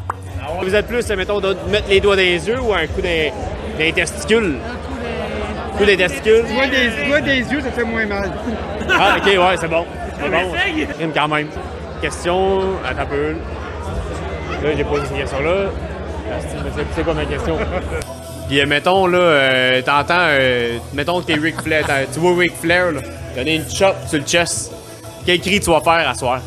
Vous êtes plus, mettons, de mettre les doigts dans les yeux ou un coup les testicules? Un coup des testicules? Doigts des, doigts des yeux, ça fait moins mal. Ah, ok, ouais, c'est bon. [LAUGHS] C'est bon. Rime quand même. Question. Attends un peu. Là, j'ai posé cette question-là. Ah, c'est- quoi ma question? [LAUGHS] Puis, euh, mettons, là, euh, t'entends, euh, mettons que t'es Ric Flair, t'as- tu vois Ric Flair, là, donner une chop sur le chest. Quel cri tu vas faire à soir?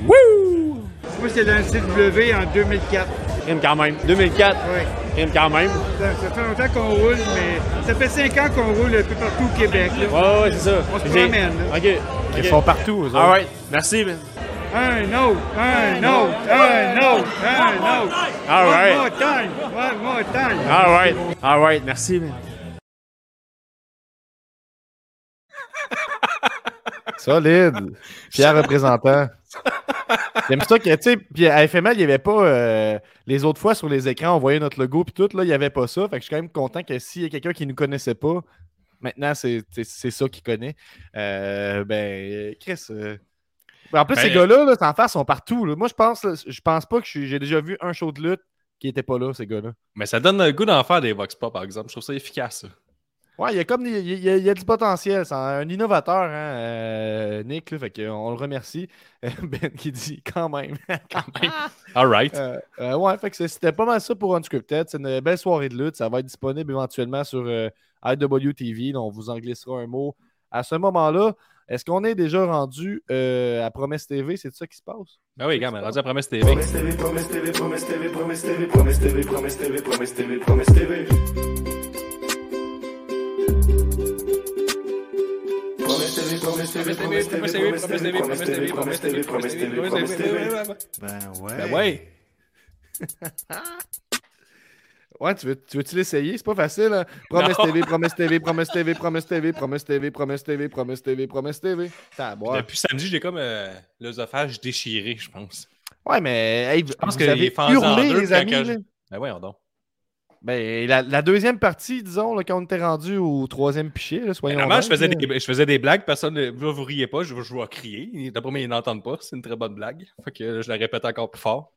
Moi, c'était dans le CW en 2004. Rime quand même. 2004. Oui. Rime quand même. Ça, ça fait longtemps qu'on roule, mais ça fait 5 ans qu'on roule un peu partout au Québec. Là. Ouais, ouais, c'est ça. On se promène, là. Ok. Ils sont partout, eux autres. Alright. Merci, man. Un autre, un autre, un autre, un autre. All right. One more time, one more time. Alright. Alright. Merci, man. Solide. Fier représentant. J'aime ça que, tu sais, puis à FML, il n'y avait pas. euh, les autres fois sur les écrans, on voyait notre logo, puis tout, là, il n'y avait pas ça. Fait que je suis quand même content que s'il y a quelqu'un qui ne nous connaissait pas, maintenant, c'est ça qu'il connaît. Euh, ben, Chris, euh, En plus, Ben, ces gars-là, là, faire, sont partout. là. Moi, je pense, là, je pense pas que j'ai déjà vu un show de lutte qui était pas là, ces gars-là. Mais ça donne le goût d'en faire des Vox Pop, par exemple. Je trouve ça efficace. ça. Ouais, il y a comme il y a, il y du potentiel. C'est un innovateur, hein, euh, Nick. Là, fait que on le remercie. Ben qui dit quand même. All right. Euh, euh, ouais, fait que c'était pas mal ça pour Unscripted. C'est une belle soirée de lutte. Ça va être disponible éventuellement sur euh, IWTV. Donc, on vous en glissera un mot à ce moment-là. Est-ce qu'on est déjà rendu euh, à Promesse TV? C'est ça qui se passe? Ben oui, gars, mais rendu à Promesse TV. Promesse TV, promesse TV, promesse TV, promesse TV, promesse TV, promesse TV, promesse TV, promesse TV. Promesse TV, promesse TV, promesse TV, promesse TV, promesse TV, promesse TV, promesse TV, promesse TV. Ben ouais. Ben ouais. Ouais, tu veux- tu veux-tu l'essayer? C'est pas facile. Hein? Promesse. TV, Promesse TV, Promesse TV, Promesse TV, Promesse TV, Promesse TV, Promesse TV, Promesse TV. Depuis samedi, j'ai comme euh, l'œsophage déchiré, je pense. Ouais, mais je pense vous que avez les fans en hurlé, deux, les amis. Ben voyons donc. Ben, la, la deuxième partie, disons, là, quand on était rendu au troisième pichet, là, soyons je faisais, des, je faisais des blagues, personne ne vous, vous riez pas, je, je vais crier. D'après moi, ils n'entendent pas, c'est une très bonne blague. Fait que je la répète encore plus fort.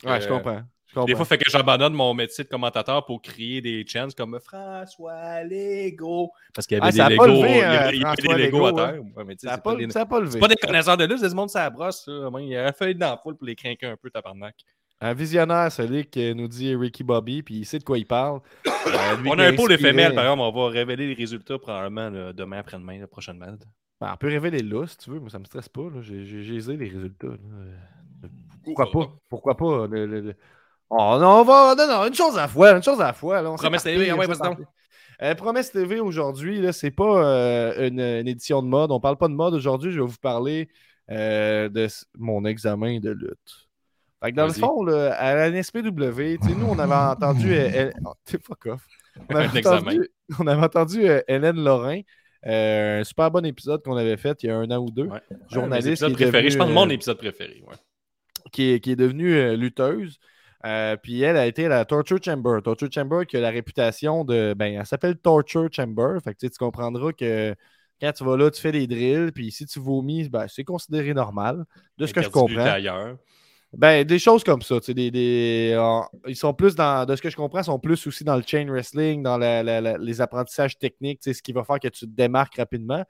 Que, Ouais, je comprends. Je comprends. Des fois, fait que j'abandonne mon métier de commentateur pour crier des chants comme François Lego. Parce qu'il y avait Ah, ça a des levé, il y euh, avait, il y avait François des Lego, à hein. terre. Ouais, sais, ça n'a pas, pas, des- ça a pas levé. c'est pas des connaisseurs de lutte, c'est du monde ça brosse. Il fallu dans la foule pour les craquer un peu, tabarnak. Un visionnaire, celui qui nous dit Ricky Bobby, puis il sait de quoi il parle. Euh, [COUGHS] On a un pôle éphémère, par exemple, on va révéler les résultats probablement là, demain après-demain, la prochainement. Ben, on peut révéler là, si tu veux, mais ça me stresse pas. J'ai les résultats. là. Euh, Pourquoi pas? Pourquoi pas? le- le- le- Oh, non, on va. Non, non, une chose à la fois. Une chose à la fois. Là, on Promesse TV, ouais. Euh, Promesse TV aujourd'hui, c'est pas euh, une, une édition de mode. On parle pas de mode aujourd'hui. Je vais vous parler de mon examen de lutte. Fait que dans le fond, là, à la NSPW, nous, on avait [LAUGHS] entendu. euh, Elle- oh, t'es fuck off. On avait entendu, [LAUGHS] on avait entendu euh, Hélène Lorrain. euh, un super bon épisode qu'on avait fait il y a un an ou deux. Ouais. Journaliste épisodes qui est devenu, Je pense de mon épisode préféré. Ouais. qui est, qui est devenue euh, lutteuse. Euh, puis elle a été à la Torture Chamber. Torture Chamber qui a la réputation de. Ben, elle s'appelle Torture Chamber. Fait que tu comprendras que quand tu vas là, tu fais des drills. Puis si tu vomis, ben, c'est considéré normal. De ce que je comprends. Ben, des choses comme ça. Des, des, ils sont plus dans. De ce que je comprends, ils sont plus aussi dans le chain wrestling, dans les apprentissages techniques, ce qui va faire que tu te démarques rapidement.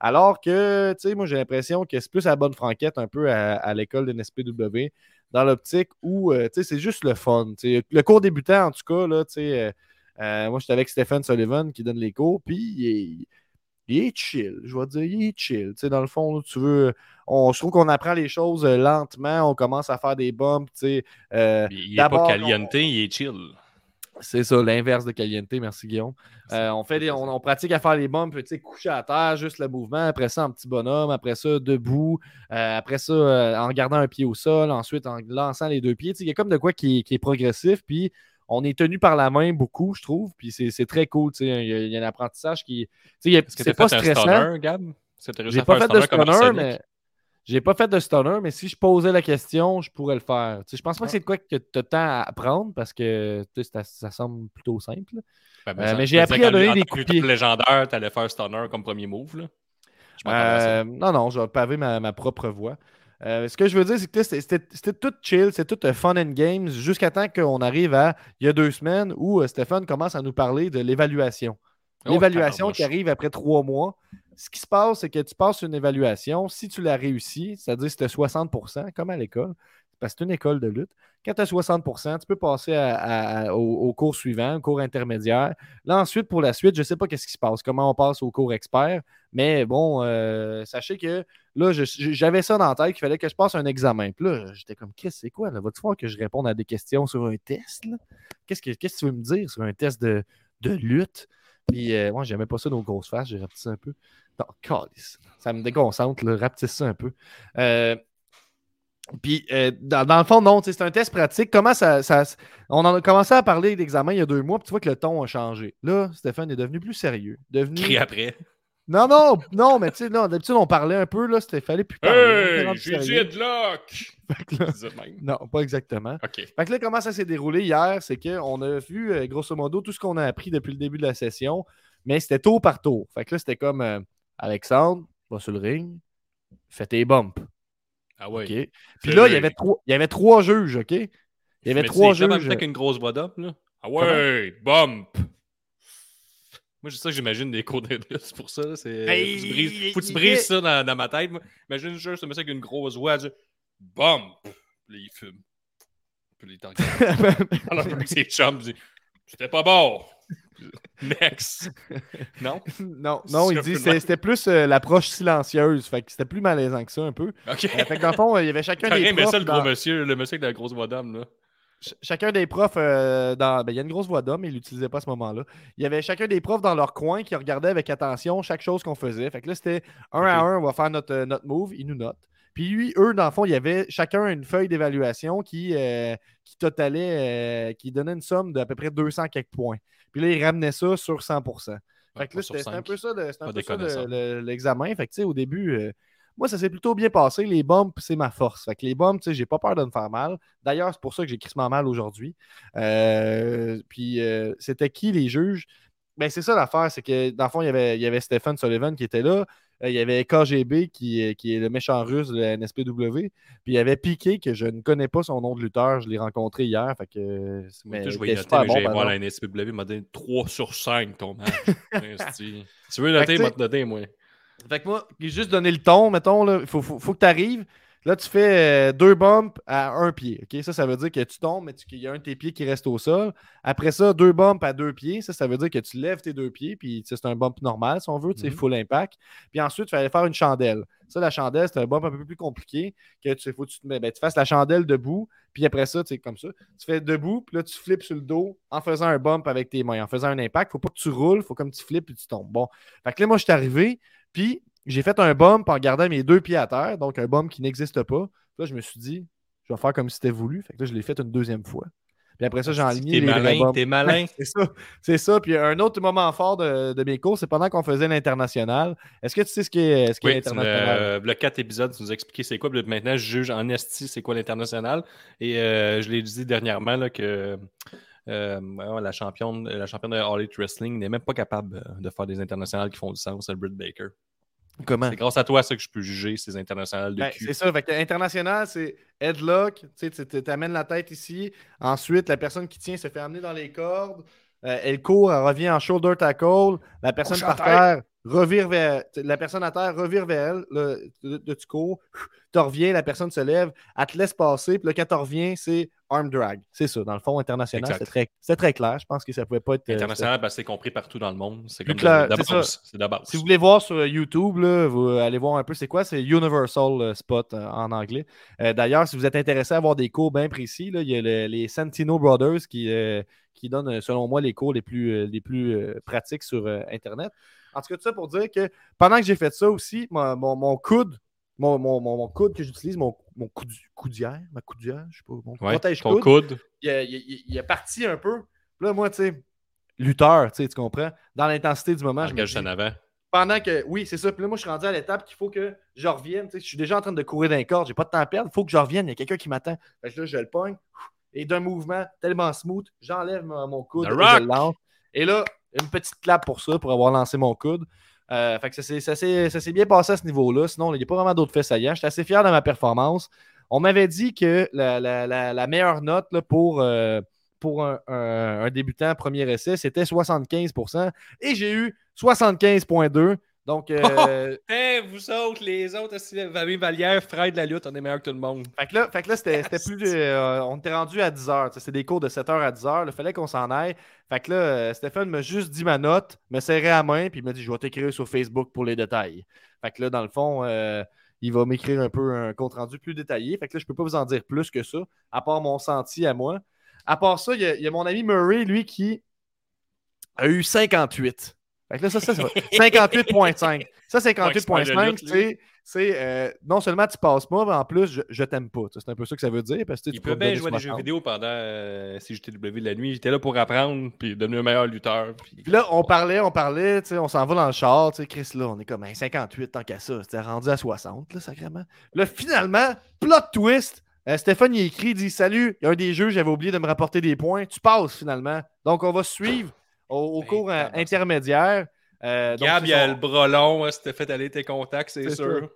Alors que, tu sais, moi, j'ai l'impression que c'est plus à la bonne franquette un peu à, l'école de NSPW, dans l'optique où, euh, tu sais, c'est juste le fun. Le cours débutant, en tout cas, là, tu sais, euh, euh, moi, j'étais avec Stephen Sullivan qui donne les cours, puis il est, il est chill. Je vais te dire, il est chill. Tu sais, dans le fond, là, tu veux. On, je trouve qu'on apprend les choses euh, lentement, on commence à faire des bumps, tu sais. euh, Il n'est pas caliente, il est chill. c'est ça, l'inverse de Caliente. Merci, Guillaume. Euh, on, fait des- on, on pratique à faire les bumps, tu sais, couché à terre, juste le mouvement. Après ça, en petit bonhomme. Après ça, debout. Euh, après ça, euh, en gardant un pied au sol. Ensuite, en lançant les deux pieds. Tu sais, Il y a comme de quoi qui, qui est progressif. Puis, on est tenu par la main beaucoup, je trouve. Puis, c'est c'est très cool. tu sais. Il y, a- il y a un apprentissage qui. tu C'est tu pas stressant. J'ai pas fait de stunner, mais. J'ai pas fait de stunner, mais si je posais la question, je pourrais le faire. Tu je pense Ah. pas que c'est de quoi que tu as temps à apprendre parce que tu ça, ça semble plutôt simple. là. Ben, Euh, mais j'ai appris à donner des tant coups lutteur légendaire, tu allais faire stunner comme premier move. Là. Euh, non, non, je vais paver ma, ma propre voix. Euh, ce que je veux dire, c'est que c'était- tout chill, c'était tout euh, fun and games jusqu'à temps qu'on arrive à, il y a deux semaines, où euh, Stéphane commence à nous parler de l'évaluation. Oh, L'évaluation qui arrive après trois mois. Ce qui se passe, c'est que tu passes une évaluation. Si tu l'as réussi, c'est-à-dire que c'était 60% comme à l'école, parce que c'est une école de lutte. Quand tu as 60% tu peux passer au, cours suivant, au cours intermédiaire. Là, ensuite, pour la suite, je ne sais pas qu'est-ce qui se passe, comment on passe au cours expert. Mais bon, euh, sachez que là, j'avais ça dans la tête qu'il fallait que je passe un examen. Puis là, j'étais comme, Chris, c'est quoi? Là? Va-tu falloir que je réponde à des questions sur un test? Qu'est-ce que, qu'est-ce que tu veux me dire sur un test de, de lutte? Puis, euh, moi, j'aimais pas ça, nos grosses faces. J'ai rapetissé un peu. Non, calice. Ça me déconcentre, là. Rapetisse ça un peu. Euh, puis, euh, dans, dans le fond, non, c'est un test pratique. Comment ça, ça- On en a commencé à parler d'examen il y a deux mois, puis tu vois que le ton a changé. Là, Stéphane est devenu plus sérieux. Devenu... Après. Non, non, non, mais tu sais, d'habitude, on parlait un peu, là, c'était fallait plus parler. Hey. [LAUGHS] Non, pas exactement. OK. Fait que là, comment ça s'est déroulé hier, c'est qu'on a vu, euh, grosso modo, tout ce qu'on a appris depuis le début de la session, mais c'était tour par tour. Fait que là, c'était comme euh, Alexandre, va sur le ring, fais tes bumps. Ah ouais. OK? Puis là, il y, avait trois, il y avait trois juges, OK? Il y avait Mais trois juges. avec une grosse voix d'homme, là. Ah ouais, bump! Moi, c'est ça que j'imagine des cours de c'est pour ça. C'est, Hey, faut que tu brises, il- faut que tu il brises fait- ça dans, dans ma tête. moi. Imagine juste ce monsieur avec une grosse voix, dit bump! Puis là, il fume. Puis là, il t'en. [LAUGHS] Alors, [LAUGHS] avec ses chums, il dit C'était pas bon! [LAUGHS] Next! [LAUGHS] Non? non, non, il dit c'est- c'était plus euh, l'approche silencieuse. Fait que c'était plus malaisant que ça un peu. Ok. Euh, fait que dans le fond, il y avait chacun des rien, mais profs. ça, le gros dans- monsieur, le monsieur avec la grosse voix d'homme, là. ch- chacun des profs euh, dans. ben, il y a une grosse voix d'homme, mais il l'utilisait pas à ce moment-là. Il y avait chacun des profs dans leur coin qui regardaient avec attention chaque chose qu'on faisait. Fait que là, c'était un à un, on va faire notre, euh, notre move, ils nous notent. Puis lui, eux, dans le fond, il y avait chacun une feuille d'évaluation qui, euh, qui totalait, euh, qui donnait une somme d'à peu près 200 quelques points. Puis là, ils ramenaient ça sur 100%. Fait que là, c'était un peu ça, l'examen. Fait que tu sais, au début, euh, moi, ça s'est plutôt bien passé. Les bumps, c'est ma force. Fait que les sais, j'ai pas peur de me faire mal. D'ailleurs, c'est pour ça que j'ai crissement mal aujourd'hui. Euh, puis euh, c'était qui les juges? Ben, c'est ça l'affaire, c'est que dans le fond, il y avait, il y avait Stephen Sullivan qui était là. Euh, Il y avait KGB qui, est- qui est le méchant russe de la NSPW. Puis il y avait Piqué, que je ne connais pas son nom de lutteur. Je l'ai rencontré hier. Fait que, Moi, mais je vais noter, mais bon, j'ai voir la. NSPW, il m'a donné 3 sur 5 ton match. Tu veux noter, il m'a te noté, moi. Fait que moi, juste donné le ton, mettons, il faut, faut, faut que tu arrives. Là, tu fais euh, deux bumps à un pied. ok? Ça, ça veut dire que tu tombes, mais qu'il y a un de tes pieds qui reste au sol. Après ça, deux bumps à deux pieds. Ça, ça veut dire que tu lèves tes deux pieds, puis c'est un bump normal, si on veut, tu sais, Mhm. full impact. Puis ensuite, il fallait faire une chandelle. Ça, la chandelle, c'est un bump un peu plus compliqué. Que tu, faut que tu, ben, tu fasses la chandelle debout, puis après ça, tu sais, comme ça. Tu fais debout, puis là, tu flippes sur le dos en faisant un bump avec tes mains, en faisant un impact. Faut pas que tu roules, faut comme tu flippes, puis tu tombes. Bon. Fait que là, moi, je suis arrivé, puis j'ai fait un bump en gardant mes deux pieds à terre, donc un bump qui n'existe pas. Là, je me suis dit, je vais faire comme si c'était voulu. Fait que là, je l'ai fait une deuxième fois. Puis après ça, j'ai T'es les malin, t'es [LAUGHS] malin. C'est ça. C'est ça. Puis un autre moment fort de, de mes cours, c'est pendant qu'on faisait l'international. Est-ce que tu sais ce qu'est ce Oui, l'international? euh, le 4 épisodes, tu nous as expliqué c'est quoi. Puis maintenant, je juge en esti c'est quoi l'international. Et euh, je l'ai dit dernièrement là, que euh, la, championne, la championne de All Elite Wrestling n'est même pas capable euh, de faire des internationales qui font du sens, c'est Britt Baker. Comment? C'est grâce à toi ça que je peux juger ces internationales de Ben, cul. c'est ça. Fait que international, c'est headlock. Tu amènes la tête ici. Ensuite, la personne qui tient se fait amener dans les cordes. Euh, elle court, elle revient en shoulder tackle. La personne Couche par à terre. revire vers. La personne à terre revire vers elle. Là, tu cours. Tu reviens, la personne se lève. Elle te laisse passer. Puis là, quand tu reviens, c'est arm drag. C'est ça. Dans le fond, international, c'est très, très clair. Je pense que ça pouvait pas être. euh, International, ben, c'est compris partout dans le monde. C'est comme de c'est base. Base. Si vous voulez voir sur YouTube, là, vous allez voir un peu c'est quoi, c'est Universal euh, Spot euh, en anglais. Euh, D'ailleurs, si vous êtes intéressé à avoir des cours bien précis, là, il y a le- les Santino Brothers qui, euh, qui donnent, euh, selon moi, les cours les plus, euh, les plus euh, pratiques sur euh, Internet. En tout cas, tout ça pour dire que pendant que j'ai fait ça aussi, mon, mon- mon coude, mon- mon coude que j'utilise, mon, mon coudière, ma coudière, je sais pas, mon Ouais, protège ton coude, il, a- il a parti un peu. Là, moi, tu sais, lutteur, tu comprends, dans l'intensité du moment, je Engage en avant. pendant que. Oui, c'est ça. Puis là, moi, je suis rendu à l'étape qu'il faut que je revienne. Je suis déjà en train de courir d'un corps. J'ai pas de temps à perdre. Il faut que je revienne. Il y a quelqu'un qui m'attend. Fait que là, je le pogne. Et d'un mouvement tellement smooth, j'enlève mon, mon coude et je le lance. Et là, une petite clap pour ça, pour avoir lancé mon coude. Euh, fait que ça s'est- bien passé à ce niveau-là. Sinon, il n'y a pas vraiment d'autres faits saillants. J'étais assez fier de ma performance. On m'avait dit que la, la- la- meilleure note pour, euh, pour un débutant premier essai, c'était 75% Et j'ai eu 75,2. Donc, [LAUGHS] euh, Hey, vous autres, les autres, Vavé Vallière, frère de la lutte, on est meilleur que tout le monde. Fait que là, fait que là, c'était c'était plus. euh, on était rendu à 10 heures. C'est des cours de 7 heures à 10 heures. Il fallait qu'on s'en aille. Fait que là, euh, Stéphane m'a juste dit ma note, me serrait à la main, puis il m'a dit Je vais t'écrire sur Facebook pour les détails. Fait que là, dans le fond, euh, il va m'écrire un peu un compte rendu plus détaillé. Fait que là, je peux pas vous en dire plus que ça, à part mon senti à moi. À part ça, il y y a mon ami Murray, lui, qui a eu 58. Fait que là, ça, ça, ça va. 58,5. Ça, Ouais, c'est pas de 58,5, lutte, lui. c'est euh, non seulement tu passes pas, mais en plus, je, je t'aime pas. C'est un peu ça que ça veut dire. Parce que Il peut bien jouer à des jeux 60. vidéo pendant euh, CJTW de la nuit. J'étais là pour apprendre, puis devenir un meilleur lutteur. Puis... Puis là, on parlait, on parlait, on s'en va dans le char, Chris, là, on est comme hein, 58 tant qu'à ça. C'était rendu à 60, là, sacrément. Là, finalement, plot twist. euh, Stéphane, il écrit, il dit Salut, il y a un des jeux, j'avais oublié de me rapporter des points. Tu passes finalement. Donc, on va suivre au, au Ben, cours euh, intermédiaire. Euh, donc, Gab, il a le bras long, hein, si t'as fait aller tes contacts, c'est sûr.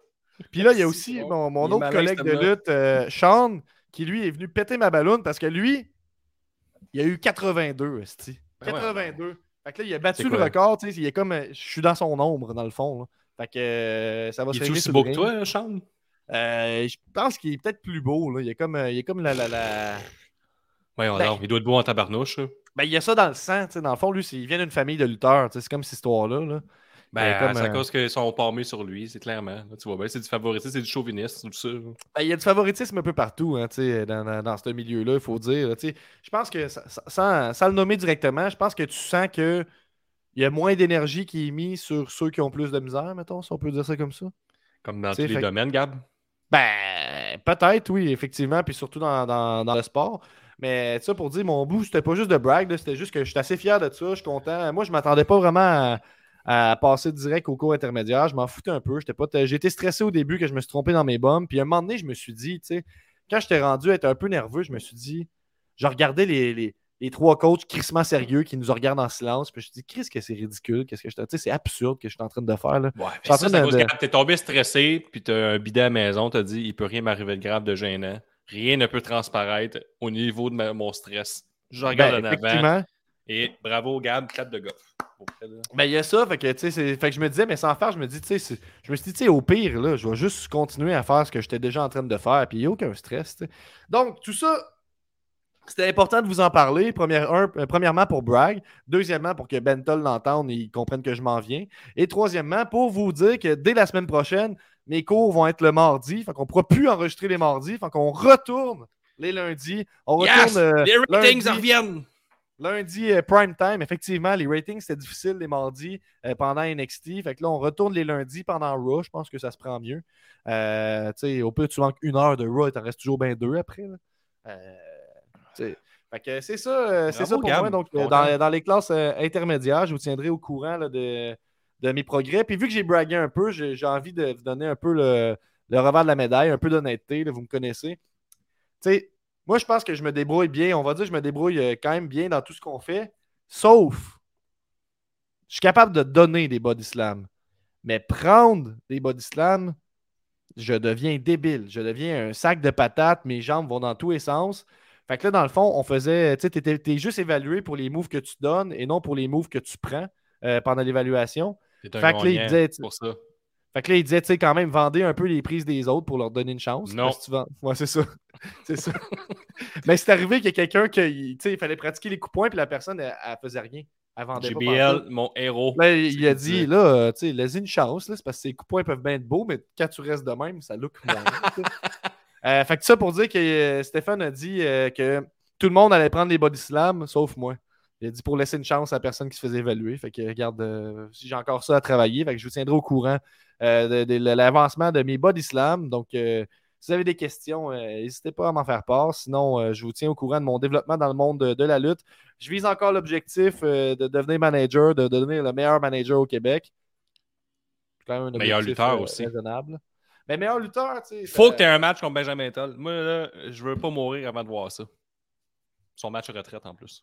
Puis là, il y a aussi mon, mon Il est autre collègue de lutte, euh, Sean, qui lui est venu péter ma ballonne parce que lui, il a eu 82, esti. Ben ouais. 82. Fait que là, il a battu le record, tu sais. Il est comme. euh, Je suis dans son ombre, dans le fond. là. Fait que euh, ça va Il se est aussi sur beau que toi, Sean? Euh, je pense qu'il est peut-être plus beau, là. Il est comme, il est comme la. la, la- Ouais, Ben- alors, il doit être beau en tabarnouche. Ben, il y a ça dans le sang, tu sais. Dans le fond, lui, il vient d'une famille de lutteurs. C'est comme cette histoire-là, là. Ben, Ben, comme, c'est à euh, cause qu'ils sont parmés sur lui, c'est clairement. Tu vois bien, c'est du favoritisme, c'est du chauvinisme, tout ça. Ben, il y a du favoritisme un peu partout hein, tu sais, dans, dans, dans ce milieu-là, il faut dire. Je pense que, sa- sa- sans, sans le nommer directement, je pense que tu sens que il y a moins d'énergie qui est mise sur ceux qui ont plus de misère, mettons, si on peut dire ça comme ça. Comme dans tous les fait domaines, Gab? Ben, peut-être, oui, effectivement, puis surtout dans, dans- dans le sport. Mais ça, pour dire, mon bout, c'était pas juste de brag, c'était juste que je suis assez fier de ça, je suis content. Moi, je m'attendais pas vraiment à, à passer direct au cours intermédiaire, je m'en foutais un peu. J'étais stressé au début que je me suis trompé dans mes bombes, puis à un moment donné, je me suis dit, tu sais, quand j'étais rendu à être un peu nerveux, je me suis dit, je regardais les, les, les trois coachs crissement sérieux qui nous regardent en silence, puis je me suis dit, Chris, que c'est ridicule, qu'est-ce que je te- c'est absurde que je suis en train de faire, là. Ouais, suis en ça, de- de- t'es tombé stressé, puis t'as un bidet à la maison, t'as dit, il peut rien m'arriver de grave de gênant. Rien ne peut transparaître au niveau de ma- mon stress. Je regarde Ben, en avant. Et bravo, Gab, clap de golf. Ben, il y a ça, fait que, fait je me disais, mais sans faire, je me dis, tu sais, je me suis dit, tu sais, au pire, là, je vais juste continuer à faire ce que j'étais déjà en train de faire, puis il n'y a aucun stress. Donc, tout ça, c'était important de vous en parler. Première- un, euh, premièrement, pour Bragg. Deuxièmement, pour que Bentol l'entende et il comprenne que je m'en viens. Et troisièmement, pour vous dire que dès la semaine prochaine, mes cours vont être le mardi, fait qu'on ne pourra plus enregistrer les mardis, fait qu'on retourne les lundis. On retourne Yes! euh, Les ratings lundi. reviennent! Lundi, euh, prime time, effectivement, les ratings, c'était difficile les mardis euh, pendant NXT. Fait que là, on retourne les lundis pendant Raw. Je pense que ça se prend mieux. Euh, tu sais, au pire, tu manques une heure de Raw, il t'en reste toujours bien deux après. fait que c'est ça, c'est ça pour moi. Donc, dans, dans les classes intermédiaires, je vous tiendrai au courant là, de, de mes progrès. Puis vu que j'ai bragué un peu, j'ai envie de vous donner un peu le, le revers de la médaille, un peu d'honnêteté. Vous me connaissez. Tu sais, moi, je pense que je me débrouille bien. On va dire que je me débrouille euh, quand même bien dans tout ce qu'on fait. Sauf, je suis capable de donner des body slams. Mais prendre des body slams, je deviens débile. Je deviens un sac de patates. Mes jambes vont dans tous les sens. Fait que là, dans le fond, on faisait. Tu sais, juste évalué pour les moves que tu donnes et non pour les moves que tu prends euh, pendant l'évaluation. T'es un Fait que là, il disait, pour ça. Fait que là, il disait, tu sais, quand même, vendez un peu les prises des autres pour leur donner une chance. Non. Tu vends- [LAUGHS] Ouais, c'est ça. [LAUGHS] c'est ça. Mais c'est arrivé qu'il y a quelqu'un qui, tu sais, il fallait pratiquer les coups points, puis la personne, elle, elle faisait rien. Elle vendait pas pantoute. JBL, mon héros. Là, il, C'est a dit, là, euh, tu sais, laisse une chance, là, c'est parce que ces coups points peuvent bien être beaux, mais quand tu restes de même, ça look. [LAUGHS] Euh, fait que ça pour dire que euh, Stéphane a dit euh, que tout le monde allait prendre les body slams, sauf moi. Il a dit pour laisser une chance à la personne qui se faisait évaluer. Fait que regarde, euh, si j'ai encore ça à travailler, fait que je vous tiendrai au courant euh, de, de l'avancement de mes body slams. Donc, euh, si vous avez des questions, n'hésitez pas à m'en faire part. Sinon, je vous tiens au courant de mon développement dans le monde de, de la lutte. Je vise encore l'objectif de devenir manager, de devenir le meilleur manager au Québec. C'est quand même un Meilleur lutteur aussi. raisonnable. Mais meilleur lutteur, tu sais. Faut ça- que tu aies un match contre Benjamin Toll. Moi, là, je veux pas mourir avant de voir ça. Son match retraite en plus.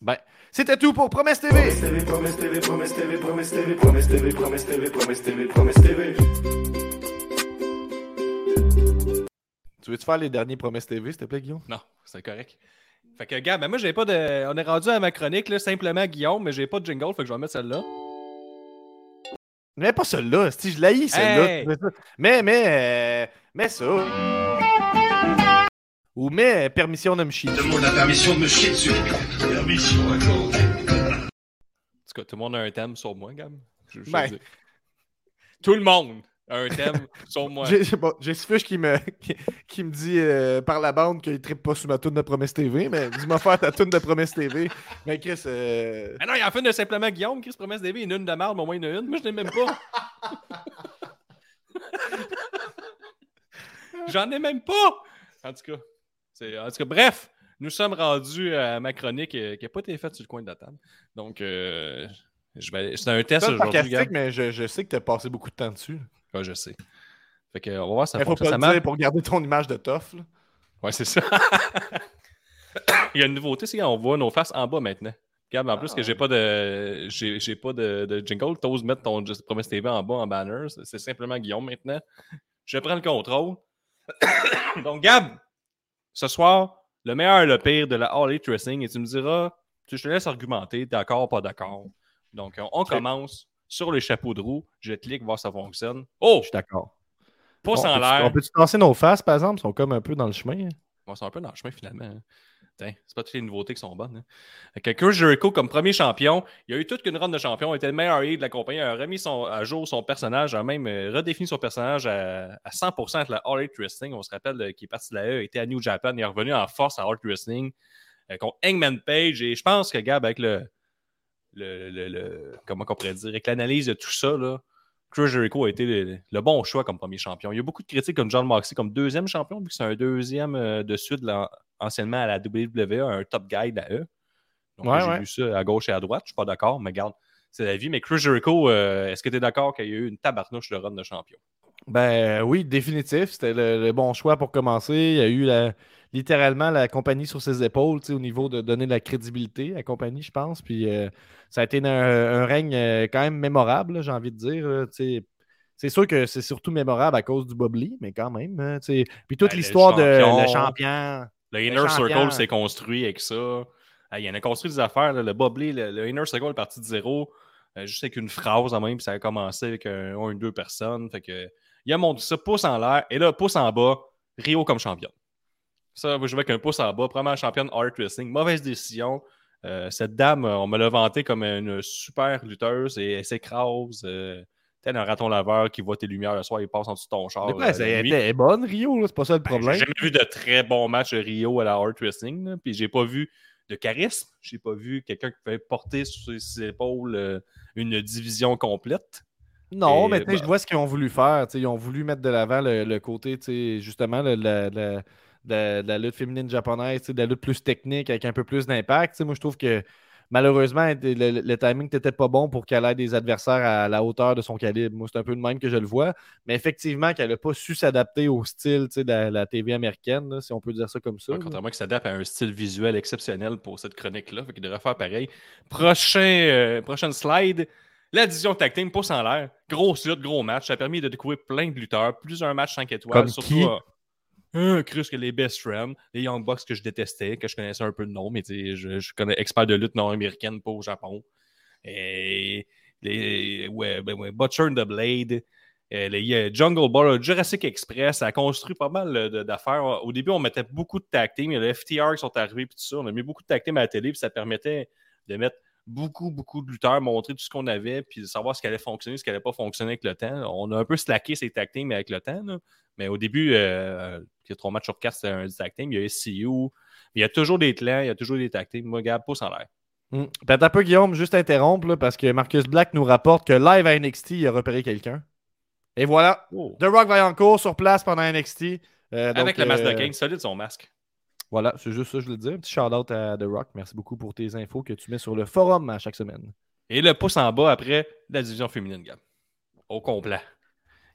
Ben, c'était tout pour Promesse TV. Promesse TV, promesse TV, promesse TV, promesse TV, promesse TV, promesse TV, promesse TV, promesse TV. Tu veux-tu faire les derniers Promesse TV, s'il te plaît, Guillaume? Non, c'est correct. Fait que, gars, ben moi, j'ai pas de. On est rendu à ma chronique, là, simplement Guillaume, mais j'ai pas de jingle, fait que je vais mettre celle-là. Mais pas celle-là, si je l'haïs, celle-là. Hey! Mais, mais, euh, mets ça. Ou mets euh, permission de me chier. demande la permission de me chier dessus. Permission, d'accord. En tout cas, tout le monde a un thème sur moi, Gab. Je- je Ben. Tout le monde a un thème [LAUGHS] sur moi. J'ai bon, Sfish qui me, qui, qui me dit euh, par la bande qu'il ne trippe pas sur ma toune de Promesse TV, mais dis-moi faire ta toune de Promesse TV. Mais Chris, euh, Ah non, il y a en fait de simplement Guillaume, Chris Promesse David, une, une de marde, mais au moins il y en a une. Moi, je n'ai même pas. [LAUGHS] J'en ai même pas! En tout cas, en tout cas, bref, nous sommes rendus à ma chronique euh, qui n'a pas été faite sur le coin de la table. Donc, euh, c'est un test aujourd'hui, mais je, je sais que tu as passé beaucoup de temps dessus. Ouais, je sais. Fait que, on va voir ça faut pas Ça le marche? dire pour garder ton image de tough. là. Ouais, c'est ça. [LAUGHS] Il y a une nouveauté, c'est qu'on voit nos faces en bas maintenant. Gab, en plus que j'ai pas de j'ai pas de, de jingle, t'oses mettre ton Just Promise TV en bas en banner. C'est- C'est simplement Guillaume maintenant. Je prends le contrôle. [COUGHS] Donc, Gab, ce soir, le meilleur et le pire de la All Wrestling, et tu me diras, tu- je te laisse argumenter, d'accord, pas d'accord. Donc, on, on commence sur les chapeaux de roue. Je clique, voir si ça fonctionne. Oh! Je suis d'accord. Pouce Bon, en on peut- l'air. On peut-tu lancer nos faces, par exemple? Ils sont comme un peu dans le chemin. On sont un peu dans le chemin finalement. C'est pas toutes les nouveautés qui sont bonnes. hein. Chris Jericho, comme premier champion, il a eu toute une run de champion, il était le meilleur de la compagnie, il a remis son, à jour son personnage, a même euh, redéfini son personnage à, à 100% avec la All Elite Wrestling. On se rappelle euh, qu'il est parti de la E, était à New Japan, il est revenu en force à All Wrestling euh, contre Hangman Page. Et je pense que, Gab, avec le, le, le- comment on pourrait dire, avec l'analyse de tout ça, là, Chris Jericho a été le, bon choix comme premier champion. Il y a beaucoup de critiques comme John Moxley comme deuxième champion, vu que c'est un deuxième euh, de suite là, anciennement à la WWE, un top guy de la E. Donc, Ouais, j'ai ouais. vu ça à gauche et à droite. Je suis pas d'accord, mais regarde, c'est la vie. Mais Chris Jericho, euh, est-ce que tu es d'accord qu'il y a eu une tabarnouche de run de champion? Ben oui, définitif. C'était le, le bon choix pour commencer. Il y a eu la- littéralement la compagnie sur ses épaules au niveau de donner de la crédibilité à la compagnie, je pense. Puis euh, ça a été un, un règne euh, quand même mémorable, j'ai envie de dire. C'est sûr que c'est surtout mémorable à cause du Bob Lee, mais quand même. hein. Puis toute Ben, l'histoire de le champion. Le Inner. Circle s'est construit avec ça. Il en a construit des affaires. là. Le Bob Lee, le, le Inner Circle est parti de zéro, euh, juste avec une phrase en même, puis ça a commencé avec un, un ou deux personnes. Fait que, il a monté ça, pouce en l'air, et là, pouce en bas, Rio comme champion. Ça, je jouer avec un pouce en bas, première championne Art Wrestling. Mauvaise décision. Euh, cette dame, on me l'a vantée comme une super lutteuse et elle s'écrase. Euh, tel un raton laveur qui voit tes lumières le soir, il passe en dessous de ton char. La elle était bonne, Rio, là, c'est pas ça le Ben, problème. J'ai jamais vu de très bons matchs de Rio à la Hard Wrestling. là. Puis j'ai pas vu de charisme. J'ai pas vu quelqu'un qui pouvait porter sur ses épaules euh, une division complète. Non, Et, mais sais, bah- je vois ce qu'ils ont voulu faire. Ils ont voulu mettre de l'avant le, le côté, justement, le- la, la- la- la lutte féminine japonaise, de la lutte plus technique avec un peu plus d'impact. Moi, je trouve que malheureusement, le, le- le timing n'était pas bon pour qu'elle ait des adversaires à la hauteur de son calibre. Moi, c'est un peu de même que je le vois. Mais effectivement, qu'elle n'a pas su s'adapter au style de la, la TV américaine, là, si on peut dire ça comme ça. Ouais, contrairement qu'il s'adapte à un style visuel exceptionnel pour cette chronique-là. Qu'il devrait faire pareil. Prochain, euh, prochaine slide. La division tag team, pouce en l'air. Grosse lutte, gros match. Ça a permis de découvrir plein de lutteurs. Plusieurs matchs 5 étoiles. Comme surtout qui? Chris, que les Best Friends, les Young Bucks que je détestais, que je connaissais un peu de nom, mais je, je connais expert de lutte nord-américaine, pas au Japon. Et les ben Butcher and the Blade. euh, les euh, Jungle Ball, Jurassic Express, ça a construit pas mal d'affaires. Au début, on mettait beaucoup de tag team. Il y a le FTR qui sont arrivés, puis tout ça. On a mis beaucoup de tag à la télé, puis ça permettait de mettre beaucoup, beaucoup de lutteurs, montrer tout ce qu'on avait, puis de savoir ce qui allait fonctionner, ce qui n'allait pas fonctionner avec le temps. On a un peu slacké ces tag teams avec le temps, là. mais au début, euh, il y a trois matchs sur quatre, c'était un tag. Il y a SCU, il y a toujours des clans, il y a toujours des tag teams. Moi, regarde, pouce en l'air. Mm. Attends un peu, Guillaume, juste interrompre, là, parce que Marcus Black nous rapporte que live à NXT, il a repéré quelqu'un. Et voilà, The Rock va en cours sur place pendant NXT. Euh, donc, Avec le masque euh, de Kane, solide son masque. Voilà, c'est juste ça que je voulais dire. Un petit shout-out à The Rock. Merci beaucoup pour tes infos que tu mets sur le forum à chaque semaine. Et le pouce en bas après la division féminine, Gab. Au complet.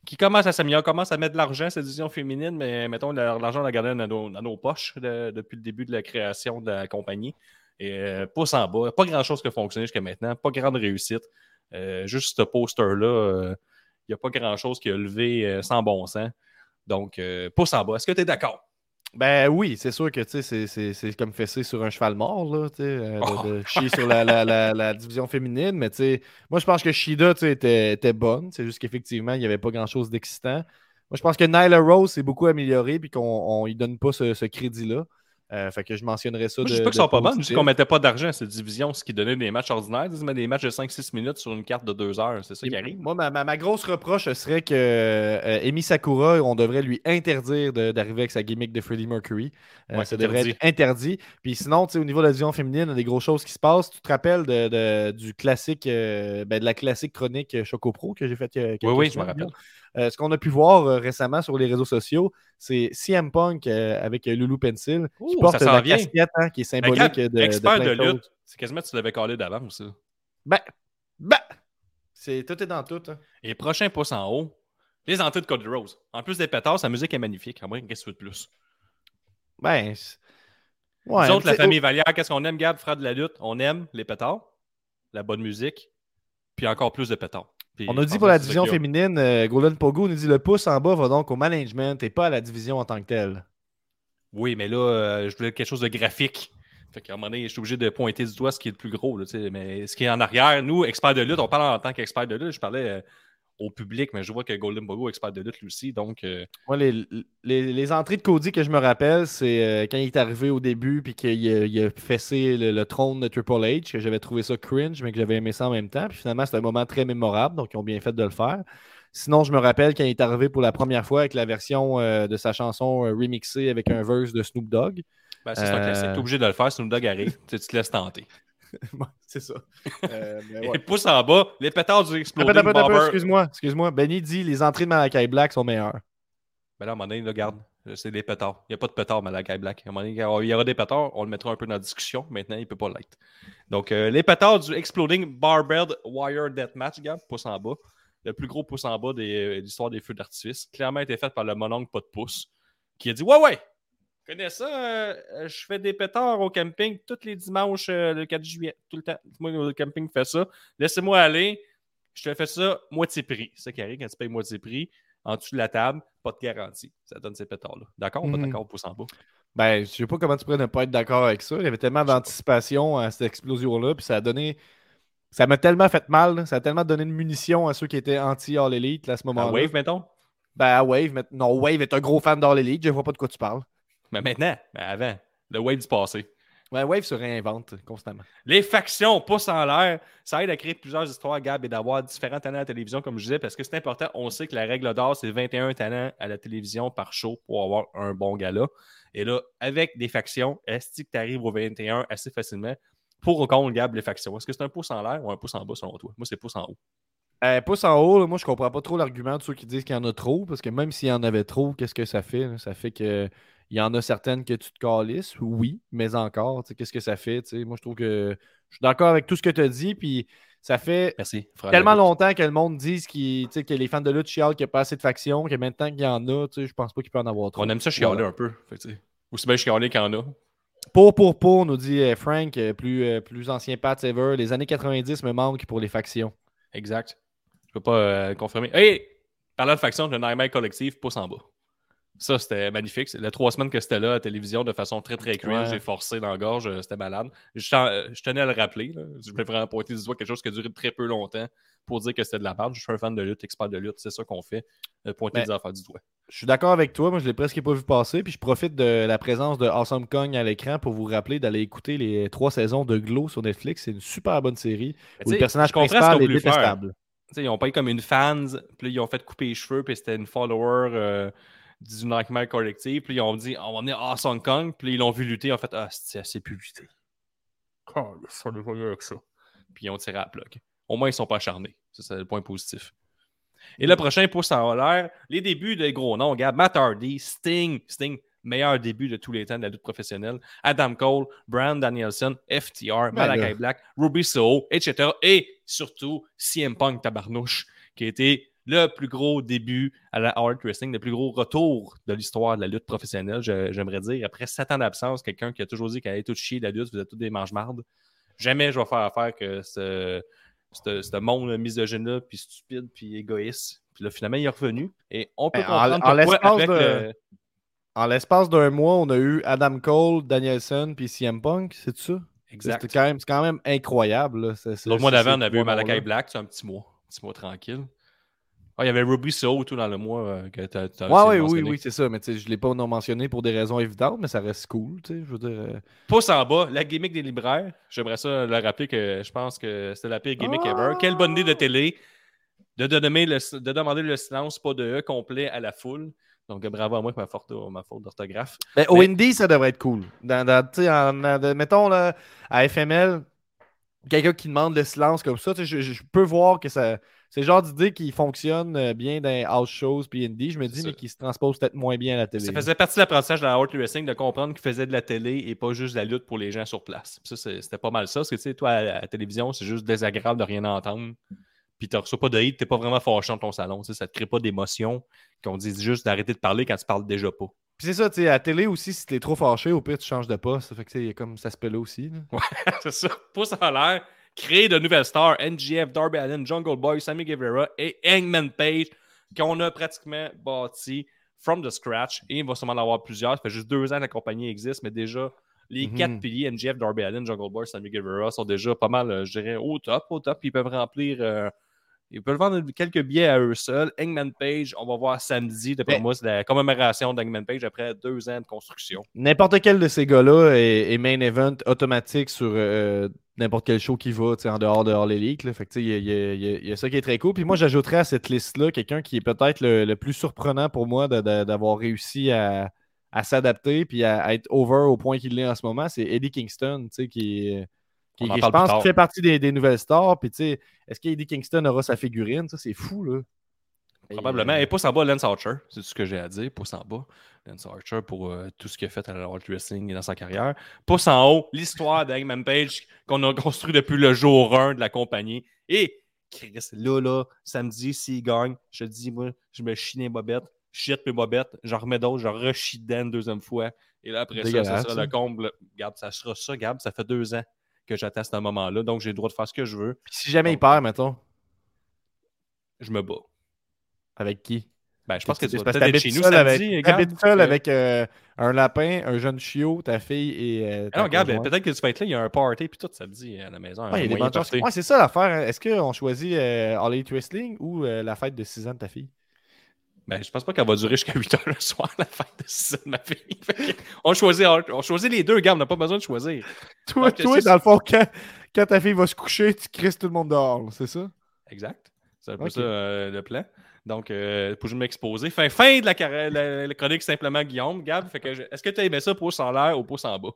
Qui commence à s'améliorer, commence à mettre de l'argent, cette division féminine, mais mettons, la- l'argent, on l'a gardé dans nos, poches de- depuis le début de la création de la compagnie. Et euh, pouce en bas, pas grand-chose qui a fonctionné jusqu'à maintenant, pas grande réussite. Euh, juste ce poster-là, euh, il n'y a pas grand-chose qui a levé euh, sans bon sens. Donc, euh, pouce en bas. Est-ce que tu es d'accord? Ben oui, c'est sûr que c'est- comme fesser sur un cheval mort, là, euh, Oh. de, de chier sur la, la- la- la division féminine. Mais moi, je pense que Shida était, était bonne. C'est juste qu'effectivement, il n'y avait pas grand-chose d'excitant. Moi, je pense que Nyla Rose s'est beaucoup améliorée puis qu'on ne lui donne pas ce, ce crédit-là. Euh, fait que je mentionnerais ça. Moi, je dis pas qu'ils sont pas bonnes, je dis positif. qu'on mettait pas d'argent à cette division, ce qui donnait des matchs ordinaires. Ils des matchs de 5-6 minutes sur une carte de 2 heures. C'est ça qui arrive. Moi, ma, ma- ma grosse reproche serait que euh, Amy Sakura, on devrait lui interdire d'arriver avec sa gimmick de Freddie Mercury. Euh, Ouais, ça devrait être interdit. Puis sinon, au niveau de la division féminine, il y a des grosses choses qui se passent. Tu te rappelles de, de- du classique, ben, de la classique chronique Choco Pro que j'ai faite il y a quelques Oui, oui, je me rappelle. Euh, ce qu'on a pu voir euh, récemment sur les réseaux sociaux, c'est CM Punk euh, avec Loulou Pencil qui Ouh, porte ça s'en la vient. casquette hein, qui est Mais symbolique de, expert de, lutte, c'est quasiment que tu l'avais collé d'avance. ça. Ben, ben, c'est tout est dans tout. hein. Et prochain pouce en haut, les entrées de Cody Rose. En plus des pétards, sa musique est magnifique. En vrai, qu'est-ce que tu veux de plus? Ben, Ouais, Nous autres, la famille Vallière, qu'est-ce qu'on aime, Gab, frère de la lutte? On aime les pétards, la bonne musique, puis encore plus de pétards. On a dit pour la division féminine, euh, Golden Pogo nous dit le pouce en bas va donc au management et pas à la division en tant que telle. Oui, mais là, euh, je voulais quelque chose de graphique. Fait qu'à un moment donné, je suis obligé de pointer du doigt ce qui est le plus gros. Là, mais ce qui est en arrière, nous, experts de lutte, on parle en tant qu'experts de lutte. Je parlais euh, au public, mais je vois que Golden Bogo expert de lutte lui aussi. Donc, euh, les, les- les entrées de Cody que je me rappelle, c'est euh, quand il est arrivé au début puis qu'il a, il a fessé le, le trône de Triple H, que j'avais trouvé ça cringe, mais que j'avais aimé ça en même temps. Puis finalement, c'était un moment très mémorable, donc ils ont bien fait de le faire. Sinon, je me rappelle quand il est arrivé pour la première fois avec la version euh, de sa chanson remixée avec un verse de Snoop Dogg. ben, c'est un classique. T'es obligé de le faire. Snoop Dogg arrive, tu te laisses tenter. [LAUGHS] Ouais, c'est ça. Euh, mais Et ouais. pouce en bas, les pétards du Barber. excuse-moi, excuse-moi. Benny dit les entrées de Malakai Black sont meilleures. Ben là, à un moment donné, là, regarde, c'est des pétards. Il n'y a pas de pétards, Malakai Black. À un moment donné, il y aura des pétards, on le mettra un peu dans la discussion. Maintenant, il ne peut pas l'être. Donc, euh, les pétards du Exploding Barbed Wire Deathmatch, regarde, pouce en bas. Le plus gros pouce en bas euh, de l'histoire des feux d'artifice. Clairement été fait par le mononcle pas de pouce, qui a dit Ouais, ouais, connais ça. euh, je fais des pétards au camping tous les dimanches euh, le 4 juillet. Tout le temps. Moi, le camping fait ça. Laissez-moi aller. Je te fais ça moitié prix. C'est ça qui arrive quand tu payes moitié prix en dessous de la table, pas de garantie. Ça donne ces pétards-là. D'accord? Pas Mhm. d'accord, pouce en bas. Ben, je sais pas comment tu pourrais ne pas être d'accord avec ça. Il y avait tellement d'anticipation à cette explosion-là, puis ça a donné. Ça m'a tellement fait mal, là. ça a tellement donné de munitions à ceux qui étaient anti-All Elite à ce En moment-là. Wave, mettons? Ben, à Wave, mais... non, Wave est un gros fan d'All Elite, je vois pas de quoi tu parles. Mais maintenant, mais avant, le Wave du passé. Ouais, Wave se réinvente constamment. Les factions, pouce en l'air, ça aide à créer plusieurs histoires, Gab, et d'avoir différents talents à la télévision, comme je disais, parce que c'est important. On sait que la règle d'or, c'est 21 talents à la télévision par show pour avoir un bon gala. Et là, avec des factions, est-ce que tu arrives au 21 assez facilement? Pour ou contre, Gab, les factions? Est-ce que c'est un pouce en l'air ou un pouce en bas selon toi? Moi, c'est pouce en haut. Euh, pouce en haut, là, moi je comprends pas trop l'argument de ceux qui disent qu'il y en a trop, parce que même s'il y en avait trop, qu'est-ce que ça fait? là? Ça fait que il y en a certaines que tu te calisses, oui, mais encore, tu sais, qu'est-ce que ça fait? tu sais? Moi je trouve que je suis d'accord avec tout ce que tu as dit, puis ça fait Merci. tellement longtemps que le monde dise sais, que les fans de lutte chialent qu'il n'y a pas assez de factions, que maintenant qu'il y en a, tu sais, je pense pas qu'il peut en avoir trop. On aime ça chialer Voilà. un peu. Fait Aussi bien chialer qu'il y en a. Pour, pour, pour, nous dit euh, Frank, euh, plus, euh, plus ancien Pat ever, les années 90 me manquent pour les factions. Exact. Je peux pas euh, confirmer. Hey! Parlant de faction, le Nightmare Collective, pouce en bas. Ça, c'était magnifique. Les trois semaines que c'était là à la télévision de façon très, très. Ouais. J'ai forcé dans la gorge. euh, C'était malade. Je, euh, je tenais à le rappeler. là. Je voulais vraiment pointer du doigt quelque chose qui a duré très peu longtemps pour dire que c'était de la merde. Je suis un fan de lutte, expert de lutte. C'est ça qu'on fait. euh, pointer Ben, des affaires du doigt. Je suis d'accord avec toi. Moi, je l'ai presque pas vu passer. Puis je profite de la présence de Awesome Kong à l'écran pour vous rappeler d'aller écouter les trois saisons de Glow sur Netflix. C'est une super bonne série Mais où le personnage principal est détestable. Tu sais, ils ont pas eu comme une fans, puis ils ont fait couper les cheveux, puis c'était une follower euh, du Nightmare Collective, puis ils ont dit on va venir à Hong Kong, puis ils l'ont vu lutter, ils ont fait ah, c'est assez plus lutter. ça n'est pas mieux avec ça. Puis ils ont tiré à la plug. Au moins, ils sont pas acharnés. Ça, c'est le point positif. Et le prochain pouce en l'air, les débuts des gros noms, regarde, Matt Hardy, Sting, Sting, meilleur début de tous les temps de la lutte professionnelle, Adam Cole, Brand Danielson, FTR, Malakai. Black, Ruby Soho, etc. Et surtout, CM Punk Tabarnouche, qui a été le plus gros début à la Hard Wrestling, le plus gros retour de l'histoire de la lutte professionnelle, j'aimerais dire. Après sept ans d'absence, quelqu'un qui a toujours dit qu'elle allait tout chier de la lutte, vous êtes tous des mange-mardes. Jamais je vais faire affaire que ce, ce, ce monde misogyne-là, puis stupide, puis égoïste. Puis là, finalement, il est revenu. Et on peut Ben, en- comprendre en avec de- le- En l'espace d'un mois, on a eu Adam Cole, Danielson puis CM Punk, c'est ça? Exact. C'est quand, même- c'est quand même incroyable. L'autre mois d'avant, on avait eu Malakai. Black, c'est un petit mois. Un petit mois tranquille. Ah, il y avait Ruby Soho tout dans le mois euh, que tu as, Ouais, ouais, oui, oui, c'est ça. Mais je ne l'ai pas non mentionné pour des raisons évidentes, mais ça reste cool. Je veux dire. euh, Pouce en bas, la gimmick des libraires. J'aimerais ça le rappeler que je pense que c'était la pire gimmick Ah! ever. Quelle bonne idée de télé de, de donner le- de demander le silence, pas de E complet à la foule. Donc, bravo à moi pour ma faute, ma faute d'orthographe. Ben, au Indie, ça devrait être cool. Dans, dans- tu sais, en- en- de- mettons, là, à FML, quelqu'un qui demande le silence comme ça, je peux voir que ça. C'est le genre d'idée qui fonctionne euh, bien dans house shows puis indie. Je me dis, mais qui se transpose peut-être moins bien à la télé. Ça faisait partie de l'apprentissage de la Hard Wrestling de comprendre qu'il faisait de la télé et pas juste de la lutte pour les gens sur place. Puis Ça, c'était pas mal ça. Parce que tu sais, toi, à la, télévision, c'est juste désagréable de rien entendre. Puis tu reçois pas de hate, t'es pas vraiment fâché dans ton salon. Ça te crée pas d'émotion. Qu'on dise juste d'arrêter de parler quand tu parles déjà pas. Puis c'est ça, tu sais, à la télé aussi, si t'es trop fâché, au pire, tu changes de poste. Ça fait que, tu sais, il y a comme ça se peut là aussi. là. [LAUGHS] c'est ça. Pouce en l'air. Créer de nouvelles stars. NGF, Darby Allin, Jungle Boy, Sammy Guevara et Hangman Page qu'on a pratiquement bâti from the scratch. Et il va sûrement en avoir plusieurs. Ça fait juste deux ans que la compagnie existe, mais déjà, les Mhm. quatre piliers, NGF, Darby Allin, Jungle Boy, Sammy Guevara, sont déjà pas mal, euh, je dirais, au top, au top. Ils peuvent remplir... euh, ils peuvent vendre quelques billets à eux seuls. Hangman Page, on va voir samedi. D'après moi, c'est la commémoration d'Hangman Page après deux ans de construction. N'importe quel de ces gars-là est, est main event automatique sur euh, n'importe quel show qui va, tu sais, en dehors de All Elite. là. Fait que, tu sais, il y, y a- y ça qui est très cool. Puis moi, j'ajouterais à cette liste-là quelqu'un qui est peut-être le, le plus surprenant pour moi d'avoir réussi à, à s'adapter puis à, à être over au point qu'il est en ce moment. C'est Eddie Kingston, tu sais, qui. Qui, qui, je pense fait partie des, des nouvelles stars. Puis, tu sais, est-ce qu'Eddie Kingston aura sa figurine? Ça, c'est fou, là. Probablement. Et, Et pouce en bas, Lance Archer. C'est tout ce que j'ai à dire. Pouce en bas, Lance Archer pour euh, tout ce qu'il a fait à la World Wrestling dans sa carrière. Pouce en haut, l'histoire d'Hangman Page qu'on a construit depuis le jour 1 de la compagnie. Et Chris, là, là, samedi, s'il gagne, je te dis, moi, je me chie les bobettes, je jette mes bobettes, j'en remets d'autres, je rechie dedans une deuxième fois. Et là, après ça, ça sera ça. le comble. Gab, ça sera ça, Gab. Ça fait deux ans que j'attends ce moment-là. Donc, j'ai le droit de faire ce que je veux. Puis si jamais il perd, mettons, Je me bats. Avec qui? Ben, je pense que tu C'est vas parce peut-être que être t'habites chez nous samedi, t'habites seul Euh, avec euh, un lapin, un jeune chiot, ta fille et. euh, ta Ah non, regarde, peut-être que tu vas être là, il y a un party, puis tout samedi à la maison. Ouais, il y a des. Ouais, c'est ça l'affaire. hein. Est-ce qu'on choisit euh, All Elite Wrestling ou euh, la fête de 6 ans de ta fille? Ben, je pense pas qu'elle va durer jusqu'à 8 heures le soir, la fête de 6 ans de ma fille. [LAUGHS] On, choisit, on choisit les deux, gars, on n'a pas besoin de choisir. Toi, toi dans le fond, quand, quand ta fille va se coucher, tu crisses tout le monde dehors, c'est ça? Exact. C'est un peu ça euh, le plan. Donc, euh, pour je m'exposer. Fin, fin de la, la- la chronique simplement Guillaume. Gab, fait que je- est-ce que tu as aimé ça pouce en l'air ou pouce en bas?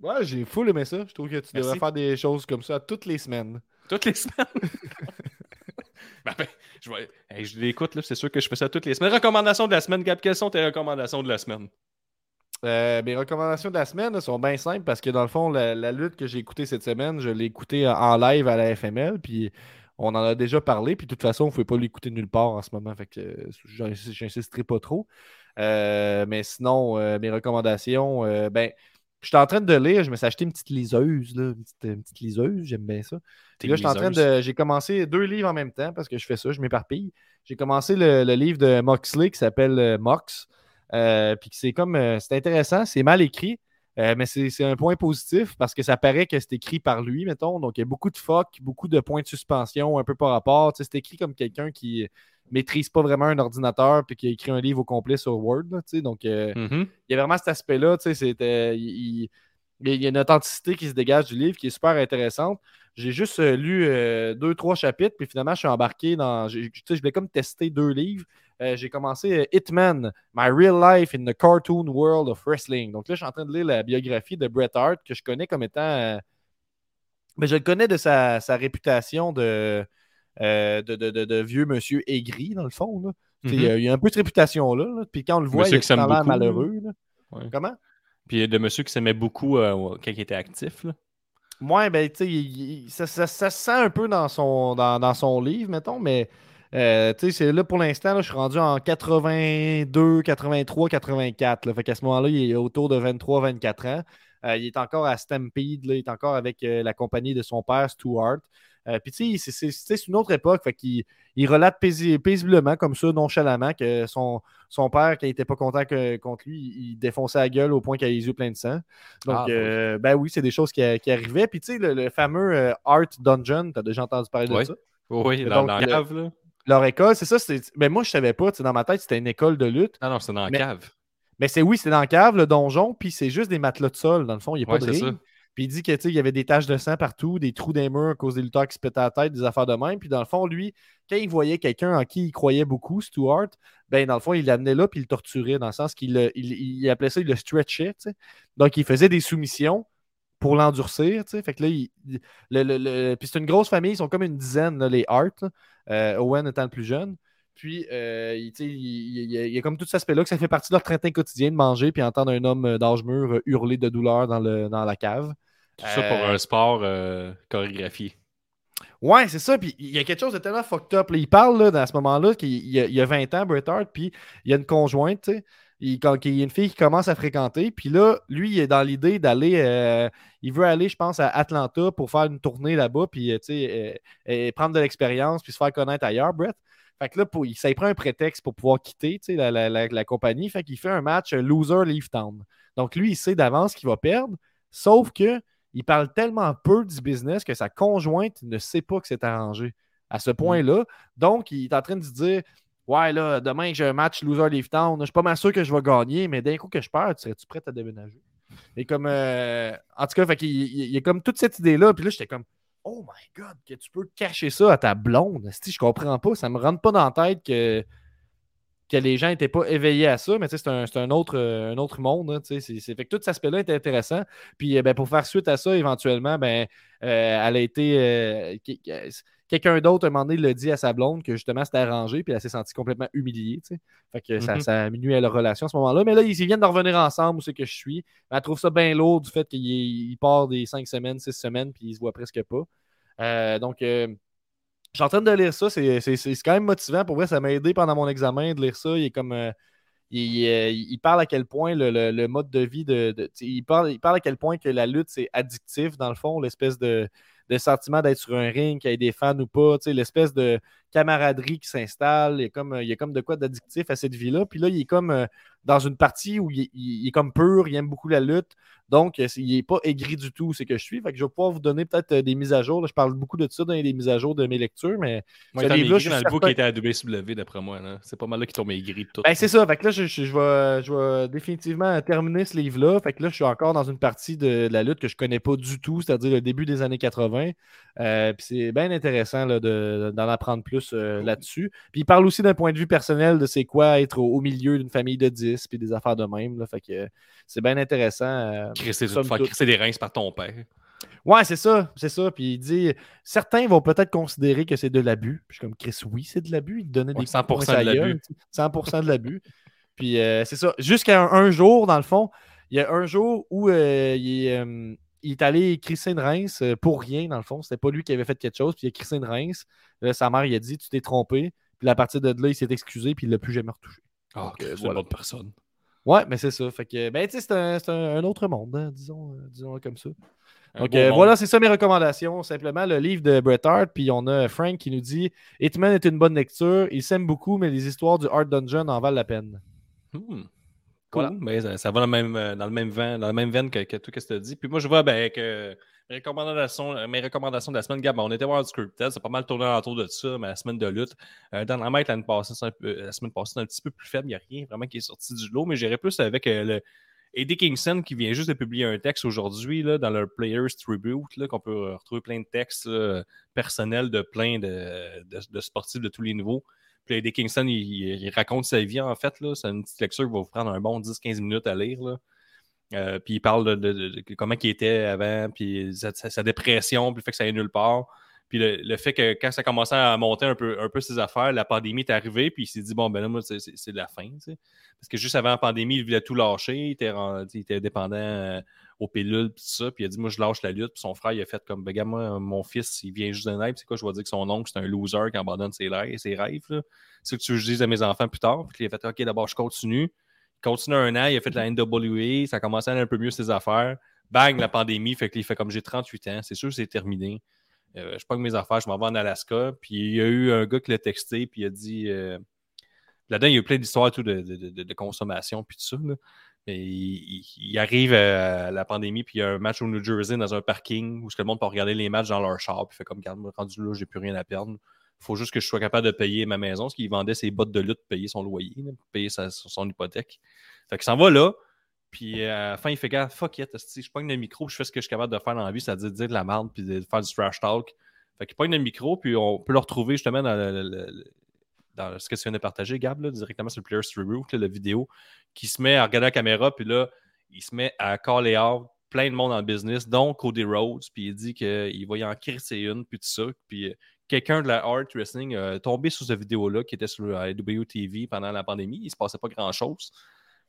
Ouais, j'ai full aimé ça. Je trouve que tu Merci. devrais faire des choses comme ça toutes les semaines. Toutes les semaines? [LAUGHS] Ben, ben, je, vais- hey, je l'écoute, là, c'est sûr que je fais ça toutes les semaines. Recommandations de la semaine, Gab, quelles sont tes recommandations de la semaine? Euh, mes recommandations de la semaine là, sont bien simples parce que dans le fond, la, la lutte que j'ai écoutée cette semaine, je l'ai écoutée en live à la FML. Puis on en a déjà parlé. Puis de toute façon, on ne pouvait pas l'écouter nulle part en ce moment. Fait que euh, j'in- j'insisterai pas trop. Euh, mais sinon, euh, mes recommandations, euh, ben, je suis en train de lire. Je me suis acheté une petite liseuse, là, une, petite, une petite liseuse. J'aime bien ça. Puis là, je suis en train de. J'ai commencé deux livres en même temps parce que je fais ça, je m'éparpille. J'ai commencé le, le livre de Moxley qui s'appelle Mox. Puis c'est comme. c'est intéressant, c'est mal écrit. Euh, mais c'est un point positif parce que ça paraît que c'est écrit par lui, mettons. Donc, il y a beaucoup de fuck, beaucoup de points de suspension, un peu par rapport. C'est écrit comme quelqu'un qui maîtrise pas vraiment un ordinateur puis qui a écrit un livre au complet sur Word. là, donc, euh, Mhm. il y a vraiment cet aspect-là. il, il- il y a une authenticité qui se dégage du livre qui est super intéressante. J'ai juste euh, lu euh, deux, trois chapitres, puis finalement, je suis embarqué dans. j'ai- tu sais, je voulais comme tester deux livres. Euh, j'ai commencé euh, Hitman, My Real Life in the Cartoon World of Wrestling. Donc là, je suis en train de lire la biographie de Bret Hart, que je connais comme étant. euh, mais je le connais de sa, sa réputation de, euh, de, de- de- de vieux monsieur aigri, dans le fond. là. Sais, Il y a- un peu de réputation là. là. Puis quand on le voit, Monsieur il beaucoup, là. malheureux. là. Ouais. Comment? Puis de monsieur qui s'aimait beaucoup quand il était actif. Là. Ouais, ben, tu sais, ça, ça- ça se sent un peu dans son, dans, dans son livre, mettons, mais, euh, tu sais, c'est là pour l'instant, je suis rendu en 82, 83, 84. Là, fait qu'à ce moment-là, il est autour de 23, 24 ans. Euh, il est encore à Stampede, là, il est encore avec euh, la compagnie de son père, Stuart. Euh, Puis, tu sais, c'est- une autre époque, fait qu'il il relate paisi- paisiblement, comme ça, nonchalamment, que son, son père, quand il était pas content que- contre lui, il défonçait la gueule au point qu'il a les yeux pleins de sang. Donc, Ah, oui. ben oui, c'est des choses qui, qui arrivaient. Puis, tu sais, le, le fameux Art Dungeon, tu as déjà entendu parler de ça? Oui, dans, donc, dans la cave. Là. Leur école, c'est ça. c'est- Mais moi, je savais pas. Dans ma tête, c'était une école de lutte. Non, non, c'est dans la Mais- cave. Mais c'est oui, c'est dans la cave, le donjon, puis c'est juste des matelas de sol. Dans le fond, il n'y a pas de ring. Puis il dit que, tu sais, il y avait des taches de sang partout, des trous des murs à cause des lutteurs qui se pétaient la tête, des affaires de même. Puis dans le fond, lui, quand il voyait quelqu'un en qui il croyait beaucoup, Stuart, ben dans le fond, il l'amenait là puis il le torturait, dans le sens qu'il il, il appelait ça, il le stretchait, tu sais. Donc, il faisait des soumissions pour l'endurcir. Fait que là, il- le, le- le- puis c'est une grosse famille, ils sont comme une dizaine, là, les Hart. Euh, Owen étant le plus jeune. Puis, euh, il, il, y a- comme tout cet aspect-là que ça fait partie de leur train quotidien de manger puis entendre un homme euh, d'âge mûr hurler de douleur dans, le, dans la cave. Tout ça pour un sport chorégraphié. Ouais, c'est ça. Puis il y a quelque chose de tellement fucked up. là. Il parle là, dans ce moment-là qu'il y a 20 ans, Bret Hart, puis il y a une conjointe, tu sais. Il, quand, il y a une fille qui commence à fréquenter. Puis là, lui, il est dans l'idée d'aller. euh, il veut aller, je pense, à Atlanta pour faire une tournée là-bas, puis euh, euh, prendre de l'expérience, puis se faire connaître ailleurs, Brett. Fait que là, pour, il, ça lui prend un prétexte pour pouvoir quitter la, la- la- la compagnie. Fait qu'il fait un match loser leave town. Donc lui, il sait d'avance qu'il va perdre, sauf que il parle tellement peu du business que sa conjointe ne sait pas que c'est arrangé à ce point-là. Donc, il est en train de se dire Ouais, là, demain, j'ai un match loser leave town. Je suis pas mal sûr que je vais gagner, mais d'un coup que je perds, tu serais-tu prêt à déménager? Et comme. euh, en tout cas, fait il- y a comme toute cette idée-là. Puis là, j'étais comme Oh my God, que tu peux cacher ça à ta blonde. Si je comprends pas, ça me rentre pas dans la tête que, que les gens n'étaient pas éveillés à ça, mais c'est un, un autre, un autre monde. hein, c'est- fait que tout cet aspect-là était intéressant. Puis euh, ben, pour faire suite à ça, éventuellement, ben, euh, elle a été. Quelqu'un d'autre, à un moment donné, l'a dit à sa blonde que justement c'était arrangé, puis elle s'est sentie complètement humiliée. tu sais. Fait que ça, Mhm. ça a à leur relation à ce moment-là. Mais là, ils, viennent de revenir ensemble où c'est que je suis. Mais elle trouve ça bien lourd du fait qu'il il part des cinq semaines, six semaines, puis ils se voient presque pas. Euh, donc, euh, je suis en train de lire ça. C'est quand même motivant. Pour vrai, ça m'a aidé pendant mon examen de lire ça. Il est comme. euh, il, euh, il parle à quel point le, le- le mode de vie de. de- il, parle, il parle à quel point que la lutte, c'est addictif, dans le fond, l'espèce de, de sentiment d'être sur un ring, qu'il y ait des fans ou pas, tu sais, l'espèce de camaraderie qui s'installe. Il y a comme, il y a comme de quoi d'addictif à cette vie-là. Puis là, il est comme euh, dans une partie où il, il- il est comme pur, il aime beaucoup la lutte. Donc, euh, il n'est pas aigri du tout, c'est que je suis. Fait que je vais pouvoir vous donner peut-être euh, des mises à jour. Là, je parle beaucoup de ça dans les mises à jour de mes lectures, mais Moi, étant maigri je suis dans le bout qui était à WCW, d'après moi. C'est pas mal là qui tombent maigri de tout. ben, c'est ça. Fait que là, je, je- je vais, je vais définitivement terminer ce livre-là. Fait que là, je suis encore dans une partie de, de la lutte que je connais pas du tout, c'est-à-dire le début des années 80. Euh, puis c'est bien intéressant là, de- d'en apprendre plus euh, là-dessus. Puis il parle aussi d'un point de vue personnel de c'est quoi être au, au milieu d'une famille de 10 puis des affaires de même. Là. Fait que euh, c'est bien intéressant. euh, Crisser, crisser des reins par ton père. Ouais, c'est ça, c'est ça. Puis il dit, certains vont peut-être considérer que c'est de l'abus. Puis je suis comme Chris, oui, c'est de l'abus. Il te donnait Ouais, des 100% coups poing de l'abus. gueule, tu sais. 100% de l'abus. Puis euh, c'est ça. Jusqu'à un, un jour, dans le fond, il y a un jour où euh, il, est, euh, il est allé crisser une rince euh, pour rien, dans le fond. C'était pas lui qui avait fait quelque chose. Puis il a crissé une rince. Là, sa mère, il a dit, tu t'es trompé. Puis à partir de là, il s'est excusé. Puis il l'a plus jamais retouché. Ah, Donc, euh, c'est une bonne personne. Ouais, mais c'est ça. Fait que, ben, tu sais, c'est un, c'est un- un autre monde, hein, disons, euh, disons comme ça. Donc euh, voilà, c'est ça mes recommandations. Simplement le livre de Bret Hart. Puis on a Frank qui nous dit Hitman est une bonne lecture. Il s'aime beaucoup, mais les histoires du Art Dungeon en valent la peine. Hmm. Cool. Mais ça, ça va dans le même, euh, dans le même vent, dans la même veine que, que tout ce que tu as dit. Puis moi, je vois ben, que mes recommandations, euh, mes recommandations de la semaine, Gab, on était voir du Scripted, c'est pas mal tourné autour de ça, mais la semaine de lutte. Euh, dans la peu- euh, la semaine passée, c'est un petit peu plus faible. Il n'y a rien vraiment qui est sorti du lot, mais j'irais plus avec euh, le Eddie Kingston qui vient juste de publier un texte aujourd'hui dans leur Players Tribute, qu'on peut euh, retrouver plein de textes personnels de plein de- de sportifs de tous les niveaux. Puis Eddie Kingston, il, raconte sa vie en fait. C'est une petite lecture qui va vous prendre un bon 10-15 minutes à lire. Là. Euh, puis il parle de, comment il était avant, puis sa, dépression, puis le fait que ça allait nulle part. Puis le, fait que quand ça commençait à monter un peu, ses affaires, la pandémie est arrivée, puis il s'est dit, bon, ben là, moi, c'est- la fin. Parce que juste avant la pandémie, il voulait tout lâcher, il était, ren- il était dépendant euh, aux pilules, ça. Puis il a dit, moi, je lâche la lutte. Puis son frère, il a fait comme, ben, moi, mon fils, il vient juste de naître. C'est quoi, je vais dire que son oncle, c'est un loser qui abandonne ses rêves. Ses rêves. C'est ce que tu veux je dise à mes enfants plus tard. Puis il a fait, OK, d'abord, je continue. Il continue un an, il a fait la NWA, ça a commencé à aller un peu mieux ses affaires. Bang, la pandémie, fait qu'il fait comme j'ai 38 ans, c'est sûr que c'est terminé. Euh, je pogne mes affaires, je m'en vais en Alaska. Puis il y a eu un gars qui l'a texté, puis il a dit. euh, Là-dedans, il y a eu plein d'histoires de, de- de- de consommation, puis tout ça. Il, arrive à la pandémie, puis il y a un match au New Jersey dans un parking où que le monde peut regarder les matchs dans leur char, puis il fait comme, regarde, moi, rendu là, j'ai plus rien à perdre. Faut juste que je sois capable de payer ma maison, parce qu'il vendait ses bottes de lutte payer son loyer, payer sa- son hypothèque. Fait qu'il s'en va là, puis euh, à la fin, il fait, gars, fuck it, je pogne le micro, puis je fais ce que je suis capable de faire dans la vie, c'est-à-dire de dire de la merde, puis de faire du trash talk. Fait qu'il pogne le micro, puis on peut le retrouver justement dans, le- dans ce que tu viens de partager, Gab, directement sur le Players là, la vidéo, qui se met à regarder la caméra, puis là, il se met à caller out plein de monde le business, dont Cody Rhodes, puis il dit qu'il va y en crisser une, puis tout ça. Puis euh, quelqu'un de la Art Wrestling a tombé sur cette vidéo-là qui était sur la WTV pendant la pandémie. Il se passait pas grand-chose.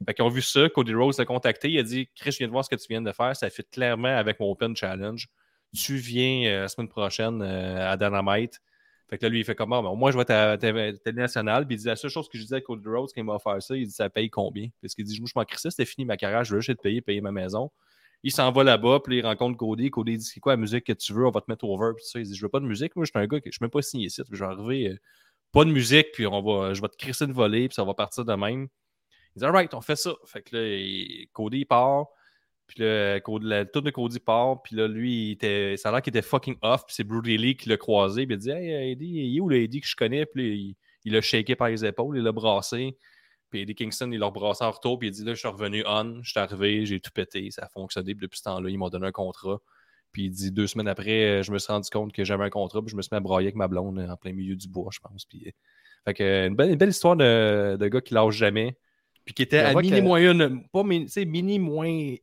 Fait qu'ils ont vu ça, Cody Rhodes l'a contacté, il a dit Chris, je viens de voir ce que tu viens de faire, ça fit clairement avec mon Open Challenge. Tu viens euh, la semaine prochaine euh, à Dynamite. Fait que là, lui, il fait comment? Ben, au moins, je vais à télé nationale. Puis il dit la seule chose que je disais à Cody Rhodes quand il m'a offert ça, il dit ça paye combien? Parce qu'il dit, je m'en crissais, c'était fini ma carrière, je veux juste te payer, payer ma maison. Il s'en va là-bas, puis il rencontre Cody. Cody dit, c'est quoi la musique que tu veux? On va te mettre over. Puis ça, il dit, je veux pas de musique. Moi, je suis un gars que je ne même pas signé ici. Je vais arriver, euh, pas de musique, puis on va, je vais te crisser une volée, puis ça va partir de même. Il dit, alright, on fait ça. Fait que là, Cody, il part. Puis là, Cody, la de Cody part. Puis là, lui, il était, ça a l'air qu'il était fucking off. Puis c'est Brody Lee qui l'a croisé. Puis il dit, hey, Eddie, il est où le Eddie que je connais? Puis il l'a shaké par les épaules, il l'a brassé. Puis Eddie Kingston, il l'a brassé en retour. Puis il dit, là, je suis revenu on, je suis arrivé, j'ai tout pété. Ça a fonctionné. Puis depuis ce temps-là, ils m'ont donné un contrat. Puis il dit deux semaines après, je me suis rendu compte que j'avais un contrat, puis je me suis mis à brailler avec ma blonde en plein milieu du bois, je pense. Puis, fait que, une, belle, une belle histoire de, de gars qui lâche jamais. Puis qui était à mini moins une, pas mini moins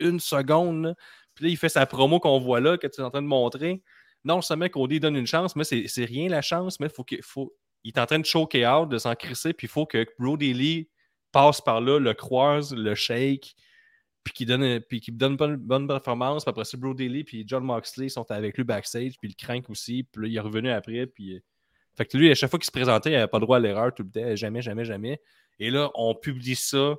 une seconde. Puis là, il fait sa promo qu'on voit là, que tu es en train de montrer. Non seulement Cody donne une chance, mais c'est rien la chance, mais faut qu'il faut. Il est en train de choquer out, de s'en crisser, puis il faut que Brody Lee passe par là, le croise, le shake, puis qu'il donne, puis donne une bonne, performance. Puis après ça, Brody Lee puis John Moxley sont avec lui backstage, puis il crank aussi. Puis là, il est revenu après, puis. Fait que lui, à chaque fois qu'il se présentait, il n'avait pas le droit à l'erreur tout le temps, jamais, jamais, jamais. Et là, on publie ça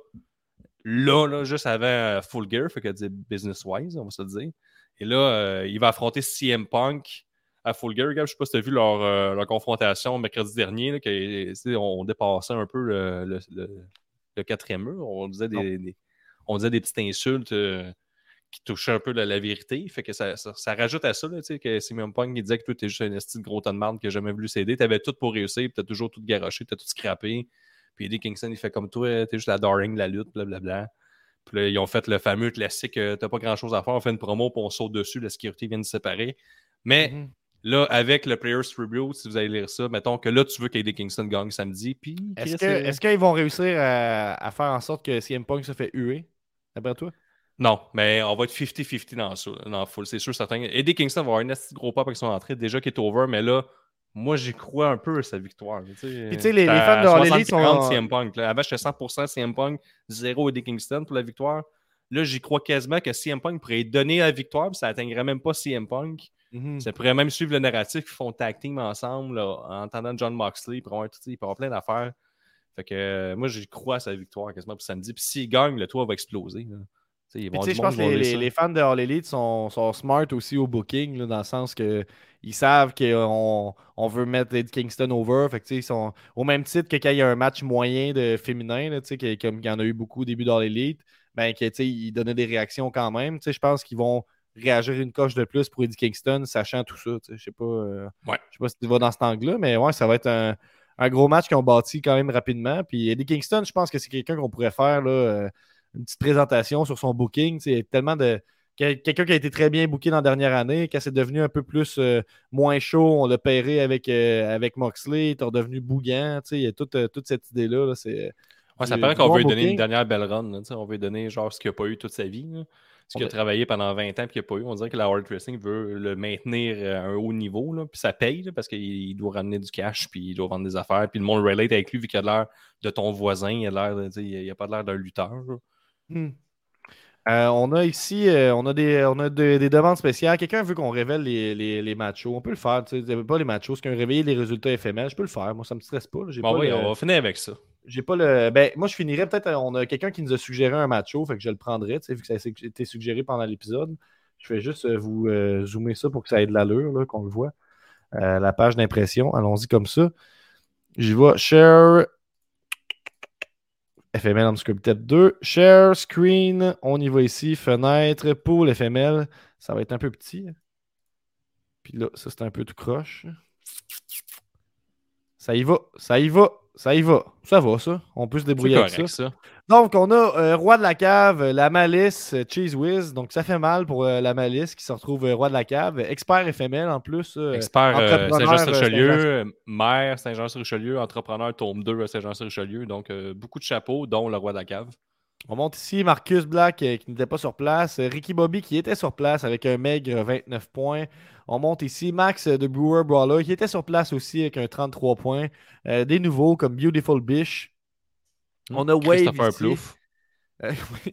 là, là juste avant euh, Full Gear, fait que dire business-wise, on va se le dire. Et là, euh, il va affronter CM Punk à Full Gear. Je ne sais pas si tu as vu leur, euh, leur, confrontation mercredi dernier, là, que, on dépassait un peu le, le, le, quatrième mur. On disait des, on disait des petites insultes qui touchaient un peu la, la, vérité. Fait que ça, ça, rajoute à ça, là, que CM Punk il disait que toi, tu es juste un esti de gros tas de marde qui n'a jamais voulu s'aider. Tu avais tout pour réussir, tu as toujours tout garoché, tu as tout scrappé. Puis Eddie Kingston, il fait comme toi, t'es juste la darling de la lutte, blablabla. Puis là, ils ont fait le fameux classique, euh, t'as pas grand chose à faire, on fait une promo, puis on saute dessus, la sécurité vient de séparer. Mais mm-hmm. là, avec le Players Tribute, si vous allez lire ça, mettons que là, tu veux qu'Eddie Kingston gagne samedi. Puis. Est-ce qu'ils vont réussir à, faire en sorte que CM Punk se fait huer, d'après toi? Non, mais on va être 50-50 dans dans full, c'est sûr, certain. Eddie Kingston va avoir un gros pop avec son entrée, déjà qui est over, mais là, moi, j'y crois un peu à sa victoire. Puis, tu sais, les, fans de Elite sont. CM Punk, là. Avant, j'étais 100% CM Punk, 0 Eddie Kingston pour la victoire. Là, j'y crois quasiment que CM Punk pourrait donner la victoire, puis ça n'atteindrait même pas CM Punk. Mhm. Ça pourrait même suivre le narratif qu'ils font tag team ensemble en entendant John Moxley. Il pourrait avoir, il avoir plein d'affaires. Fait que euh, moi, j'y crois à sa victoire quasiment pour samedi. Puis s'il gagne, le toit va exploser. Là. Je pense que les, fans de All Elite sont, sont smart aussi au booking, là, dans le sens que ils savent qu'on on veut mettre Eddie Kingston over. Fait ils sont au même titre que quand il y a un match moyen de féminin, là, comme il y en a eu beaucoup au début dans l'élite, ben, ils donnaient des réactions quand même. Je pense qu'ils vont réagir une coche de plus pour Eddie Kingston, sachant tout ça. Je sais pas, euh, sais pas si tu vas dans cet angle-là, mais ouais, ça va être un, gros match qu'ils ont bâti quand même rapidement. Puis Eddie Kingston, je pense que c'est quelqu'un qu'on pourrait faire là, euh, une petite présentation sur son booking. Il y a tellement de Quelqu'un qui a été très bien booké dans la dernière année, quand c'est devenu un peu plus euh, moins chaud, on l'a pairé avec, euh, avec Moxley, il est redevenu bouillant. Il y a toute, euh, toute cette idée-là. c'est, ça paraît qu'on veut lui donner une dernière belle run. on veut lui donner genre ce qu'il n'a pas eu toute sa vie. Ce qu'il a travaillé pendant 20 ans et qu'il n'a pas eu. On dirait que la World Wrestling veut le maintenir à un haut niveau. Là, puis ça paye parce qu'il doit ramener du cash puis il doit vendre des affaires. Puis le monde relate avec lui vu qu'il a l'air de ton voisin. Il a l'air il a pas l'air d'un lutteur. Hmm. Euh, on a ici, euh, on a des, on a des demandes spéciales. Quelqu'un veut qu'on révèle les, les, les On peut le faire. Tu sais, pas les matchs c'est qu'on réveille les résultats éphémères. Je peux le faire. Moi, ça me stresse pas. Bon, oui, on va finir avec ça. J'ai pas le. Ben, moi, je finirais peut-être. On a quelqu'un qui nous a suggéré un match fait que je le prendrais, tu sais, vu que ça a été suggéré pendant l'épisode. Je vais juste euh, vous zoomer ça pour que ça ait de l'allure, qu'on le voit. la page d'impression. Allons-y comme ça. J'y vais. Share FML Unscripted 2. Share, screen, on y va ici. Fenêtre pour l'FML. Ça va être un peu petit. Puis là, ça c'est un peu tout croche. Ça y va, ça y va. Ça y va. Ça va, ça. On peut se débrouiller avec ça. Donc, on a euh, Roi de la Cave, La Malice, euh, Cheese Whiz. Donc, ça fait mal pour euh, La Malice qui se retrouve Roi de la Cave. Expert FML en plus. Expert Saint-Jean-sur-Richelieu, maire Saint-Jean-sur-Richelieu, entrepreneur tome 2 à Saint-Jean-sur-Richelieu. Donc, beaucoup de chapeaux, dont le Roi de la Cave. On monte ici Marcus Black qui n'était pas sur place. Ricky Bobby qui était sur place avec un maigre 29 points. On monte ici Max de Brewer Brawler qui était sur place aussi avec un 33 points. Euh, des nouveaux comme Beautiful Bish. Hmm. On a Wave. Plouffe. Euh, [LAUGHS]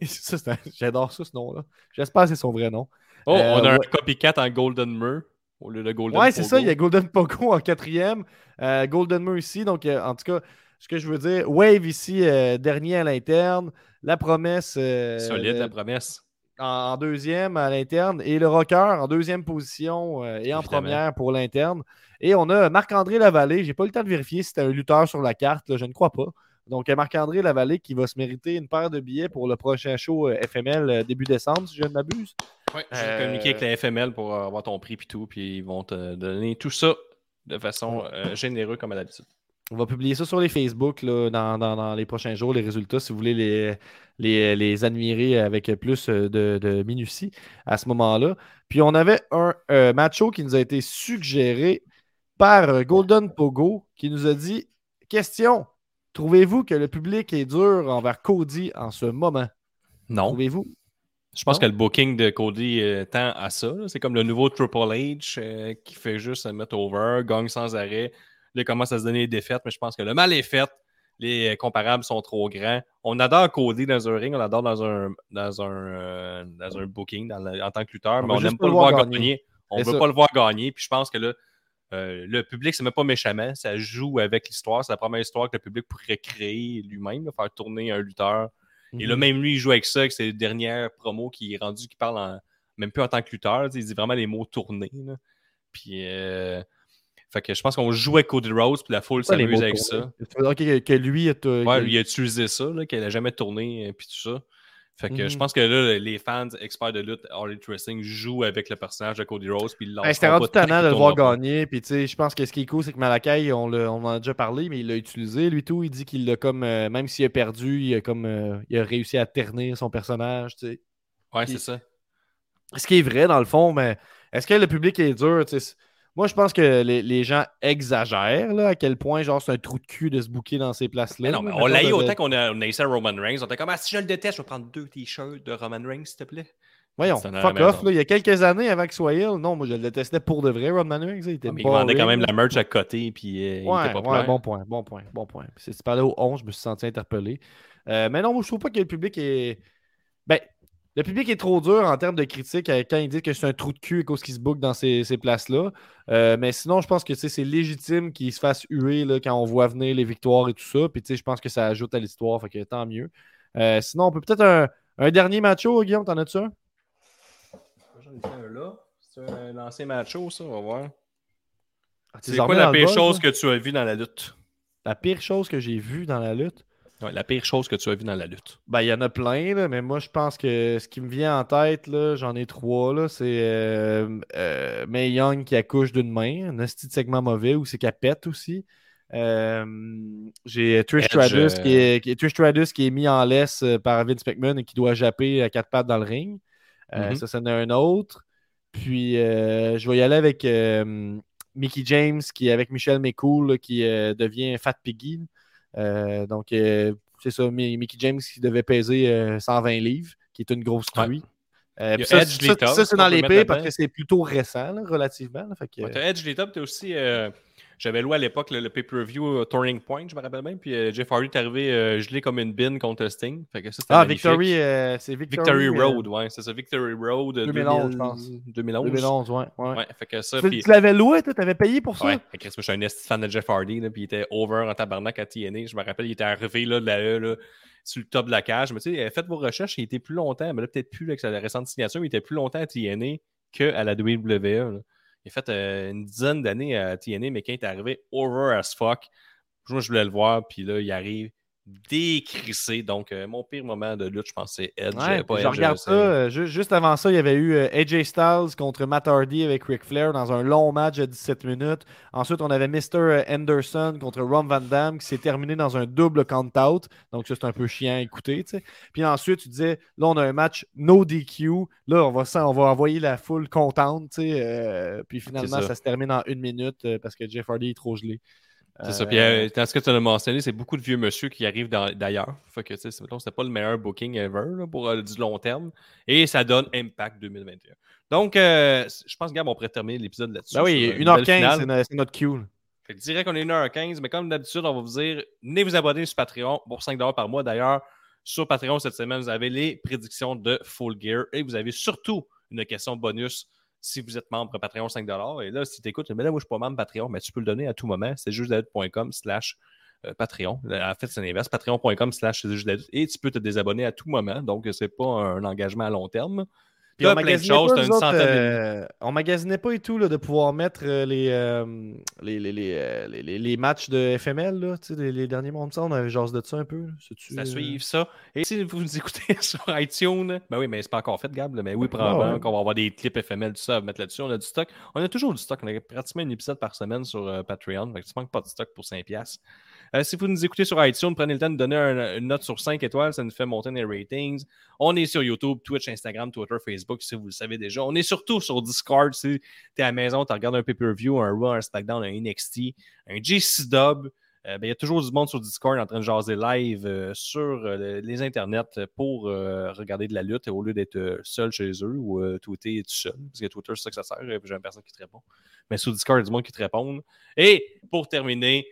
J'adore ça ce nom-là. J'espère que c'est son vrai nom. Oh, on a euh, un copycat en Golden Mur. au lieu de Golden Ouais, c'est ça. Il y a Golden Pogo en quatrième. euh, Golden Mercy. Donc, euh, en tout cas, ce que je veux dire, Wave ici, euh, dernier à l'interne. La promesse. euh, Solide, de- la promesse. En, deuxième à l'interne. Et le Rocker en deuxième position euh, et en Évidemment. première pour l'interne. Et on a Marc-André Lavallée. J'ai pas eu le temps de vérifier si c'était un lutteur sur la carte. là, je ne crois pas. Donc, euh, Marc-André Lavallée qui va se mériter une paire de billets pour le prochain show euh, FML début décembre, si je ne m'abuse. Ouais, je Euh, vais communiquer avec la FML pour avoir ton prix et tout, puis ils vont te donner tout ça de façon euh, généreuse comme à l'habitude. On va publier ça sur les Facebook là, dans, dans- dans les prochains jours, les résultats, si vous voulez les, les, les admirer avec plus de, de minutie à ce moment-là. Puis on avait un euh, matcho qui nous a été suggéré par euh, Golden Pogo qui nous a dit Question, trouvez-vous que le public est dur envers Cody en ce moment Non. Trouvez-vous? Je pense Non? que le booking de Cody euh, tend à ça. C'est comme le nouveau Triple H euh, qui fait juste se mettre over, gagne sans arrêt. Là, il commence à se donner des défaites, mais je pense que le mal est fait. Les euh, comparables sont trop grands. On adore Cody dans un ring, on adore dans un, dans un, euh, dans un booking dans la- en tant que lutteur, On mais on n'aime pas le voir gagner. On ne veut ça. pas le voir gagner. Puis je pense que là, euh, le public, c'est même pas méchamment. Ça joue avec l'histoire. C'est la première histoire que le public pourrait créer lui-même, faire tourner un lutteur. Et Mhm. là, même lui, il joue avec ça, avec ses dernières promos qui est rendu, qui parle en- même plus en tant que lutteur. Il dit vraiment les mots tournés. là. Puis, euh, fait que je pense qu'on joue avec Cody Rhodes, puis la foule s'amuse avec ça. Que, que lui, est, euh, Ouais, il- a utilisé ça, qu'elle a jamais tourné, euh, puis tout ça. Fait que Mhm. je pense que là, les fans experts de lutte, All Wrestling, jouent avec le personnage de Cody Rhodes, puis ils C'était rendu tannant de le voir gagner. Puis, tu sais, je pense que ce qui est cool, c'est que Malakai, on, on en a déjà parlé, mais il l'a utilisé. Lui, tout, il dit qu'il l'a comme, euh, même s'il a perdu, il a comme, euh, il a réussi à ternir son personnage, tu sais. Ouais, c'est ça. Ce qui est vrai, dans le fond, mais est-ce que le public est dur, tu sais? Moi, je pense que les, les gens exagèrent, là, à quel point, genre, c'est un trou de cul de se bouquer dans ces places-là. Non, mais on l'a eu autant qu'on a, on a essayé Roman Reigns. On était comme, ah, si je le déteste, je vais prendre deux t-shirts de Roman Reigns, s'il te plaît. Voyons, fuck off, là. Il y a quelques années, avant qu'il soit ill, non, moi, je le détestais pour de vrai, Roman Reigns. Il était Ah, mais il vendait quand même la merch à côté, puis euh, il Ouais, était pas ouais, bon point, bon point, bon point. Si tu parlais au 11, je me suis senti interpellé. Euh, mais non, moi, je trouve pas que le public est. Ben, le public est trop dur en termes de critique euh, quand il dit que c'est un trou de cul à cause qu'il se boucle dans ces, ces places-là. Euh, mais sinon, je pense que c'est légitime qu'il se fasse huer là, quand on voit venir les victoires et tout ça. Puis je pense que ça ajoute à l'histoire, fait que tant mieux. Euh, sinon, on peut peut-être un, un dernier matcho, Guillaume, t'en as-tu un? J'en ai fait un là. C'est un ancien macho, ça, on va voir. Ah, C'est quoi la pire chose que tu as vue dans la lutte? La pire chose que j'ai vue dans la lutte? Ouais, la pire chose que tu as vue dans la lutte. Ben, il y en a plein, là, mais moi, je pense que ce qui me vient en tête, j'en ai trois, là, c'est euh, euh, Mae Young qui accouche d'une main, un de segment mauvais, ou c'est qu'elle pète aussi. Euh, J'ai Trish Edge, Stratus, euh, qui est, qui Trish Stratus qui est mis en laisse par Vince McMahon et qui doit japper à quatre pattes dans le ring. Mhm. Ça, c'en est un autre. Puis, je vais y aller avec Mickey James, qui est avec Michel McCool, là, qui devient Fat Piggy. Euh, donc, euh, c'est ça, Mi- Mickey James qui devait peser euh, 120 livres, qui est une grosse Ouais. truie. Euh, ça, Edge ça, Lita, ça, c'est dans pires parce que c'est plutôt récent, là, relativement. là. Fait que, Ouais, t'as Edge les top, t'as aussi. euh, J'avais loué à l'époque le, le pay-per-view euh, Turning Point, je me rappelle bien. Puis euh, Jeff Hardy est arrivé euh, gelé comme une bin contre Sting. Fait que ça, c'était ah, magnifique. Victory, c'est Victory, Victory Road, ouais, c'est ça. Victory Road. euh, 2011, je pense. 2011. 2011, ouais. ouais. Ouais, fait que ça. Tu, tu l'avais loué, toi, t'avais payé pour ça? Ouais, moi, je suis un fan de Jeff Hardy, là, puis il était over en tabarnak à TNA. Je me rappelle, il était arrivé là, de la E, là, sur le top de la cage. Mais tu sais, faites vos recherches, il était plus longtemps, mais là, peut-être plus là, avec sa récente signature, il était plus longtemps à TNA qu'à la WWE. là. Il a fait euh, une dizaine d'années à TNA, mais quand il est arrivé over as fuck, moi, je voulais le voir, puis là, il arrive décrissé. Donc, euh, mon pire moment de lutte, je pense, c'est Edge. Ouais, pas puis je Edge, regarde ça. euh, ju- juste avant ça, il y avait eu euh, AJ Styles contre Matt Hardy avec Ric Flair dans un long match de 17 minutes. Ensuite, on avait Mr. Anderson contre Ron Van Damme qui s'est terminé dans un double count-out. Donc, ça, c'est un peu chiant à écouter. Puis ensuite, tu disais, là, on a un match no DQ. Là, on va, on va envoyer la foule contente. euh, puis finalement, ça. ça. se termine en une minute parce que Jeff Hardy est trop gelé. C'est ça. Euh, Puis, euh, dans ce que tu as mentionné, c'est beaucoup de vieux monsieur qui arrivent d'ailleurs. Fait que, tu sais, c'est- pas le meilleur booking ever là, pour euh, du long terme. Et ça donne Impact 2021. Donc, euh, je pense, Gab, on pourrait terminer l'épisode là-dessus. Ben oui, sur une 1h15, belle finale. c'est no- c'est notre cue. Fait que je dirais qu'on est 1h15, mais comme d'habitude, on va vous dire, venez vous abonner sur Patreon pour 5$ par mois. D'ailleurs, sur Patreon, cette semaine, vous avez les prédictions de Full Gear et vous avez surtout une question bonus si vous êtes membre Patreon 5 Et là, si tu écoutes, mais là, moi, je suis pas membre Patreon, mais tu peux le donner à tout moment. C'est juste slash euh, Patreon. En fait, c'est l'inverse. Patreon.com slash et tu peux te désabonner à tout moment. Donc, c'est pas un engagement à long terme. Puis on magasinait, pas, une centaine euh, on magasinait pas et tout là, de pouvoir mettre euh, les, euh, les, les, les, les, matchs de FML, là, les, les derniers mondes. On avait genre de ça un peu. Ça suive ça. Et si vous nous écoutez [LAUGHS] sur iTunes, ben oui, mais c'est pas encore fait, Gab. Mais oui, probablement ah qu'on va avoir des clips FML, tout ça à mettre là-dessus. On a du stock. On a toujours du stock. On a pratiquement un épisode par semaine sur Patreon. Fait que tu manques pas de stock pour 5$. Euh, si vous nous écoutez sur iTunes, prenez le temps de donner une note sur 5 étoiles, ça nous fait monter les ratings. On est sur YouTube, Twitch, Instagram, Twitter, Facebook, si vous le savez déjà. On est surtout sur Discord, si tu es à la maison, tu regardes un pay-per-view, un Raw, un SmackDown, un NXT, un JC-Dub. Euh, ben, il y a toujours du monde sur Discord en train de jaser live euh, sur les internets pour regarder de la lutte au lieu d'être seul chez eux ou tweeter tout seul. Parce que Twitter, c'est ça que ça sert. J'ai une personne qui te répond. Mais sur Discord, il y a du monde qui te répond. Et pour terminer,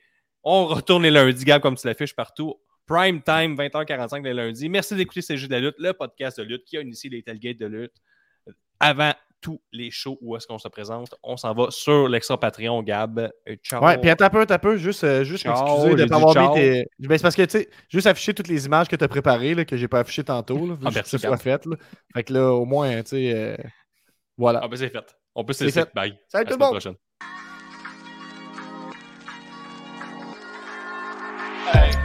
on retourne les lundis, Gab, comme tu l'affiches partout. Prime time, 20h45 les lundis. Merci d'écouter juste de la lutte, le podcast de lutte qui a initié les tailgates de lutte. Avant tous les shows où est-ce qu'on se présente, on s'en va sur l'extra Patreon, Gab. Ciao. Ouais, puis un peu, un peu, juste, euh, juste m'excuser de ne pas avoir mis tes. Ben, c'est parce que, tu sais, juste afficher toutes les images que tu as préparées, là, que j'ai pas affichées tantôt, là, ah, que ce soit fait. Là. Fait que là, au moins, tu sais, euh, voilà. Ah, ben c'est fait. On peut se laisser. Bye. Salut tout le monde.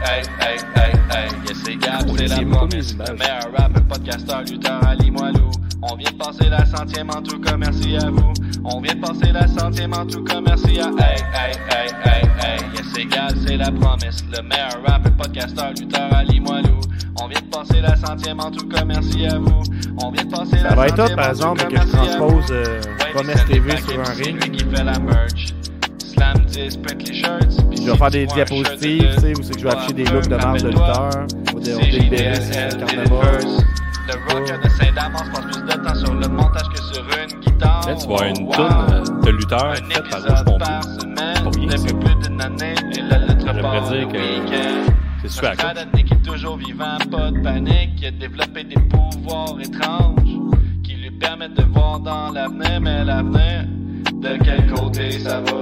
Hey, hey, hey, hey, yes, c'est Gab, c'est la promesse. Le meilleur rappeur, podcasteur, lutteur, Ali Moilou. On vient de passer la centième en tout cas, merci à vous. On vient de passer la centième en tout cas, merci à Hey, hey, hey, hey, hey, yes, c'est Gab, c'est la promesse. Le meilleur rappeur, podcasteur, lutteur, Ali Moilou. On vient de passer la centième en tout cas, merci à vous. On vient de passer la centième en tout cas, Ça va être top, par exemple, que je transpose Promesse TV sur un ring. C'est lui qui fait la merch. Slam 10, print les shirts. Je vais faire des diapositives, tu sais, où c'est que je vais afficher des looks de marge de lutteur. On va délibérer si c'est le carnaval. Le rocker de Saint-Damas passe plus de temps sur le montage que sur une guitare. Là, tu vois une toune de lutteur faite par Rouge Pompier. Bien, ça. J'aimerais dire que c'est super cool. Notre équipe toujours vivant, pas de panique. Il a développé des pouvoirs étranges qui lui permettent de voir dans l'avenir, mais l'avenir, de quel côté ça va?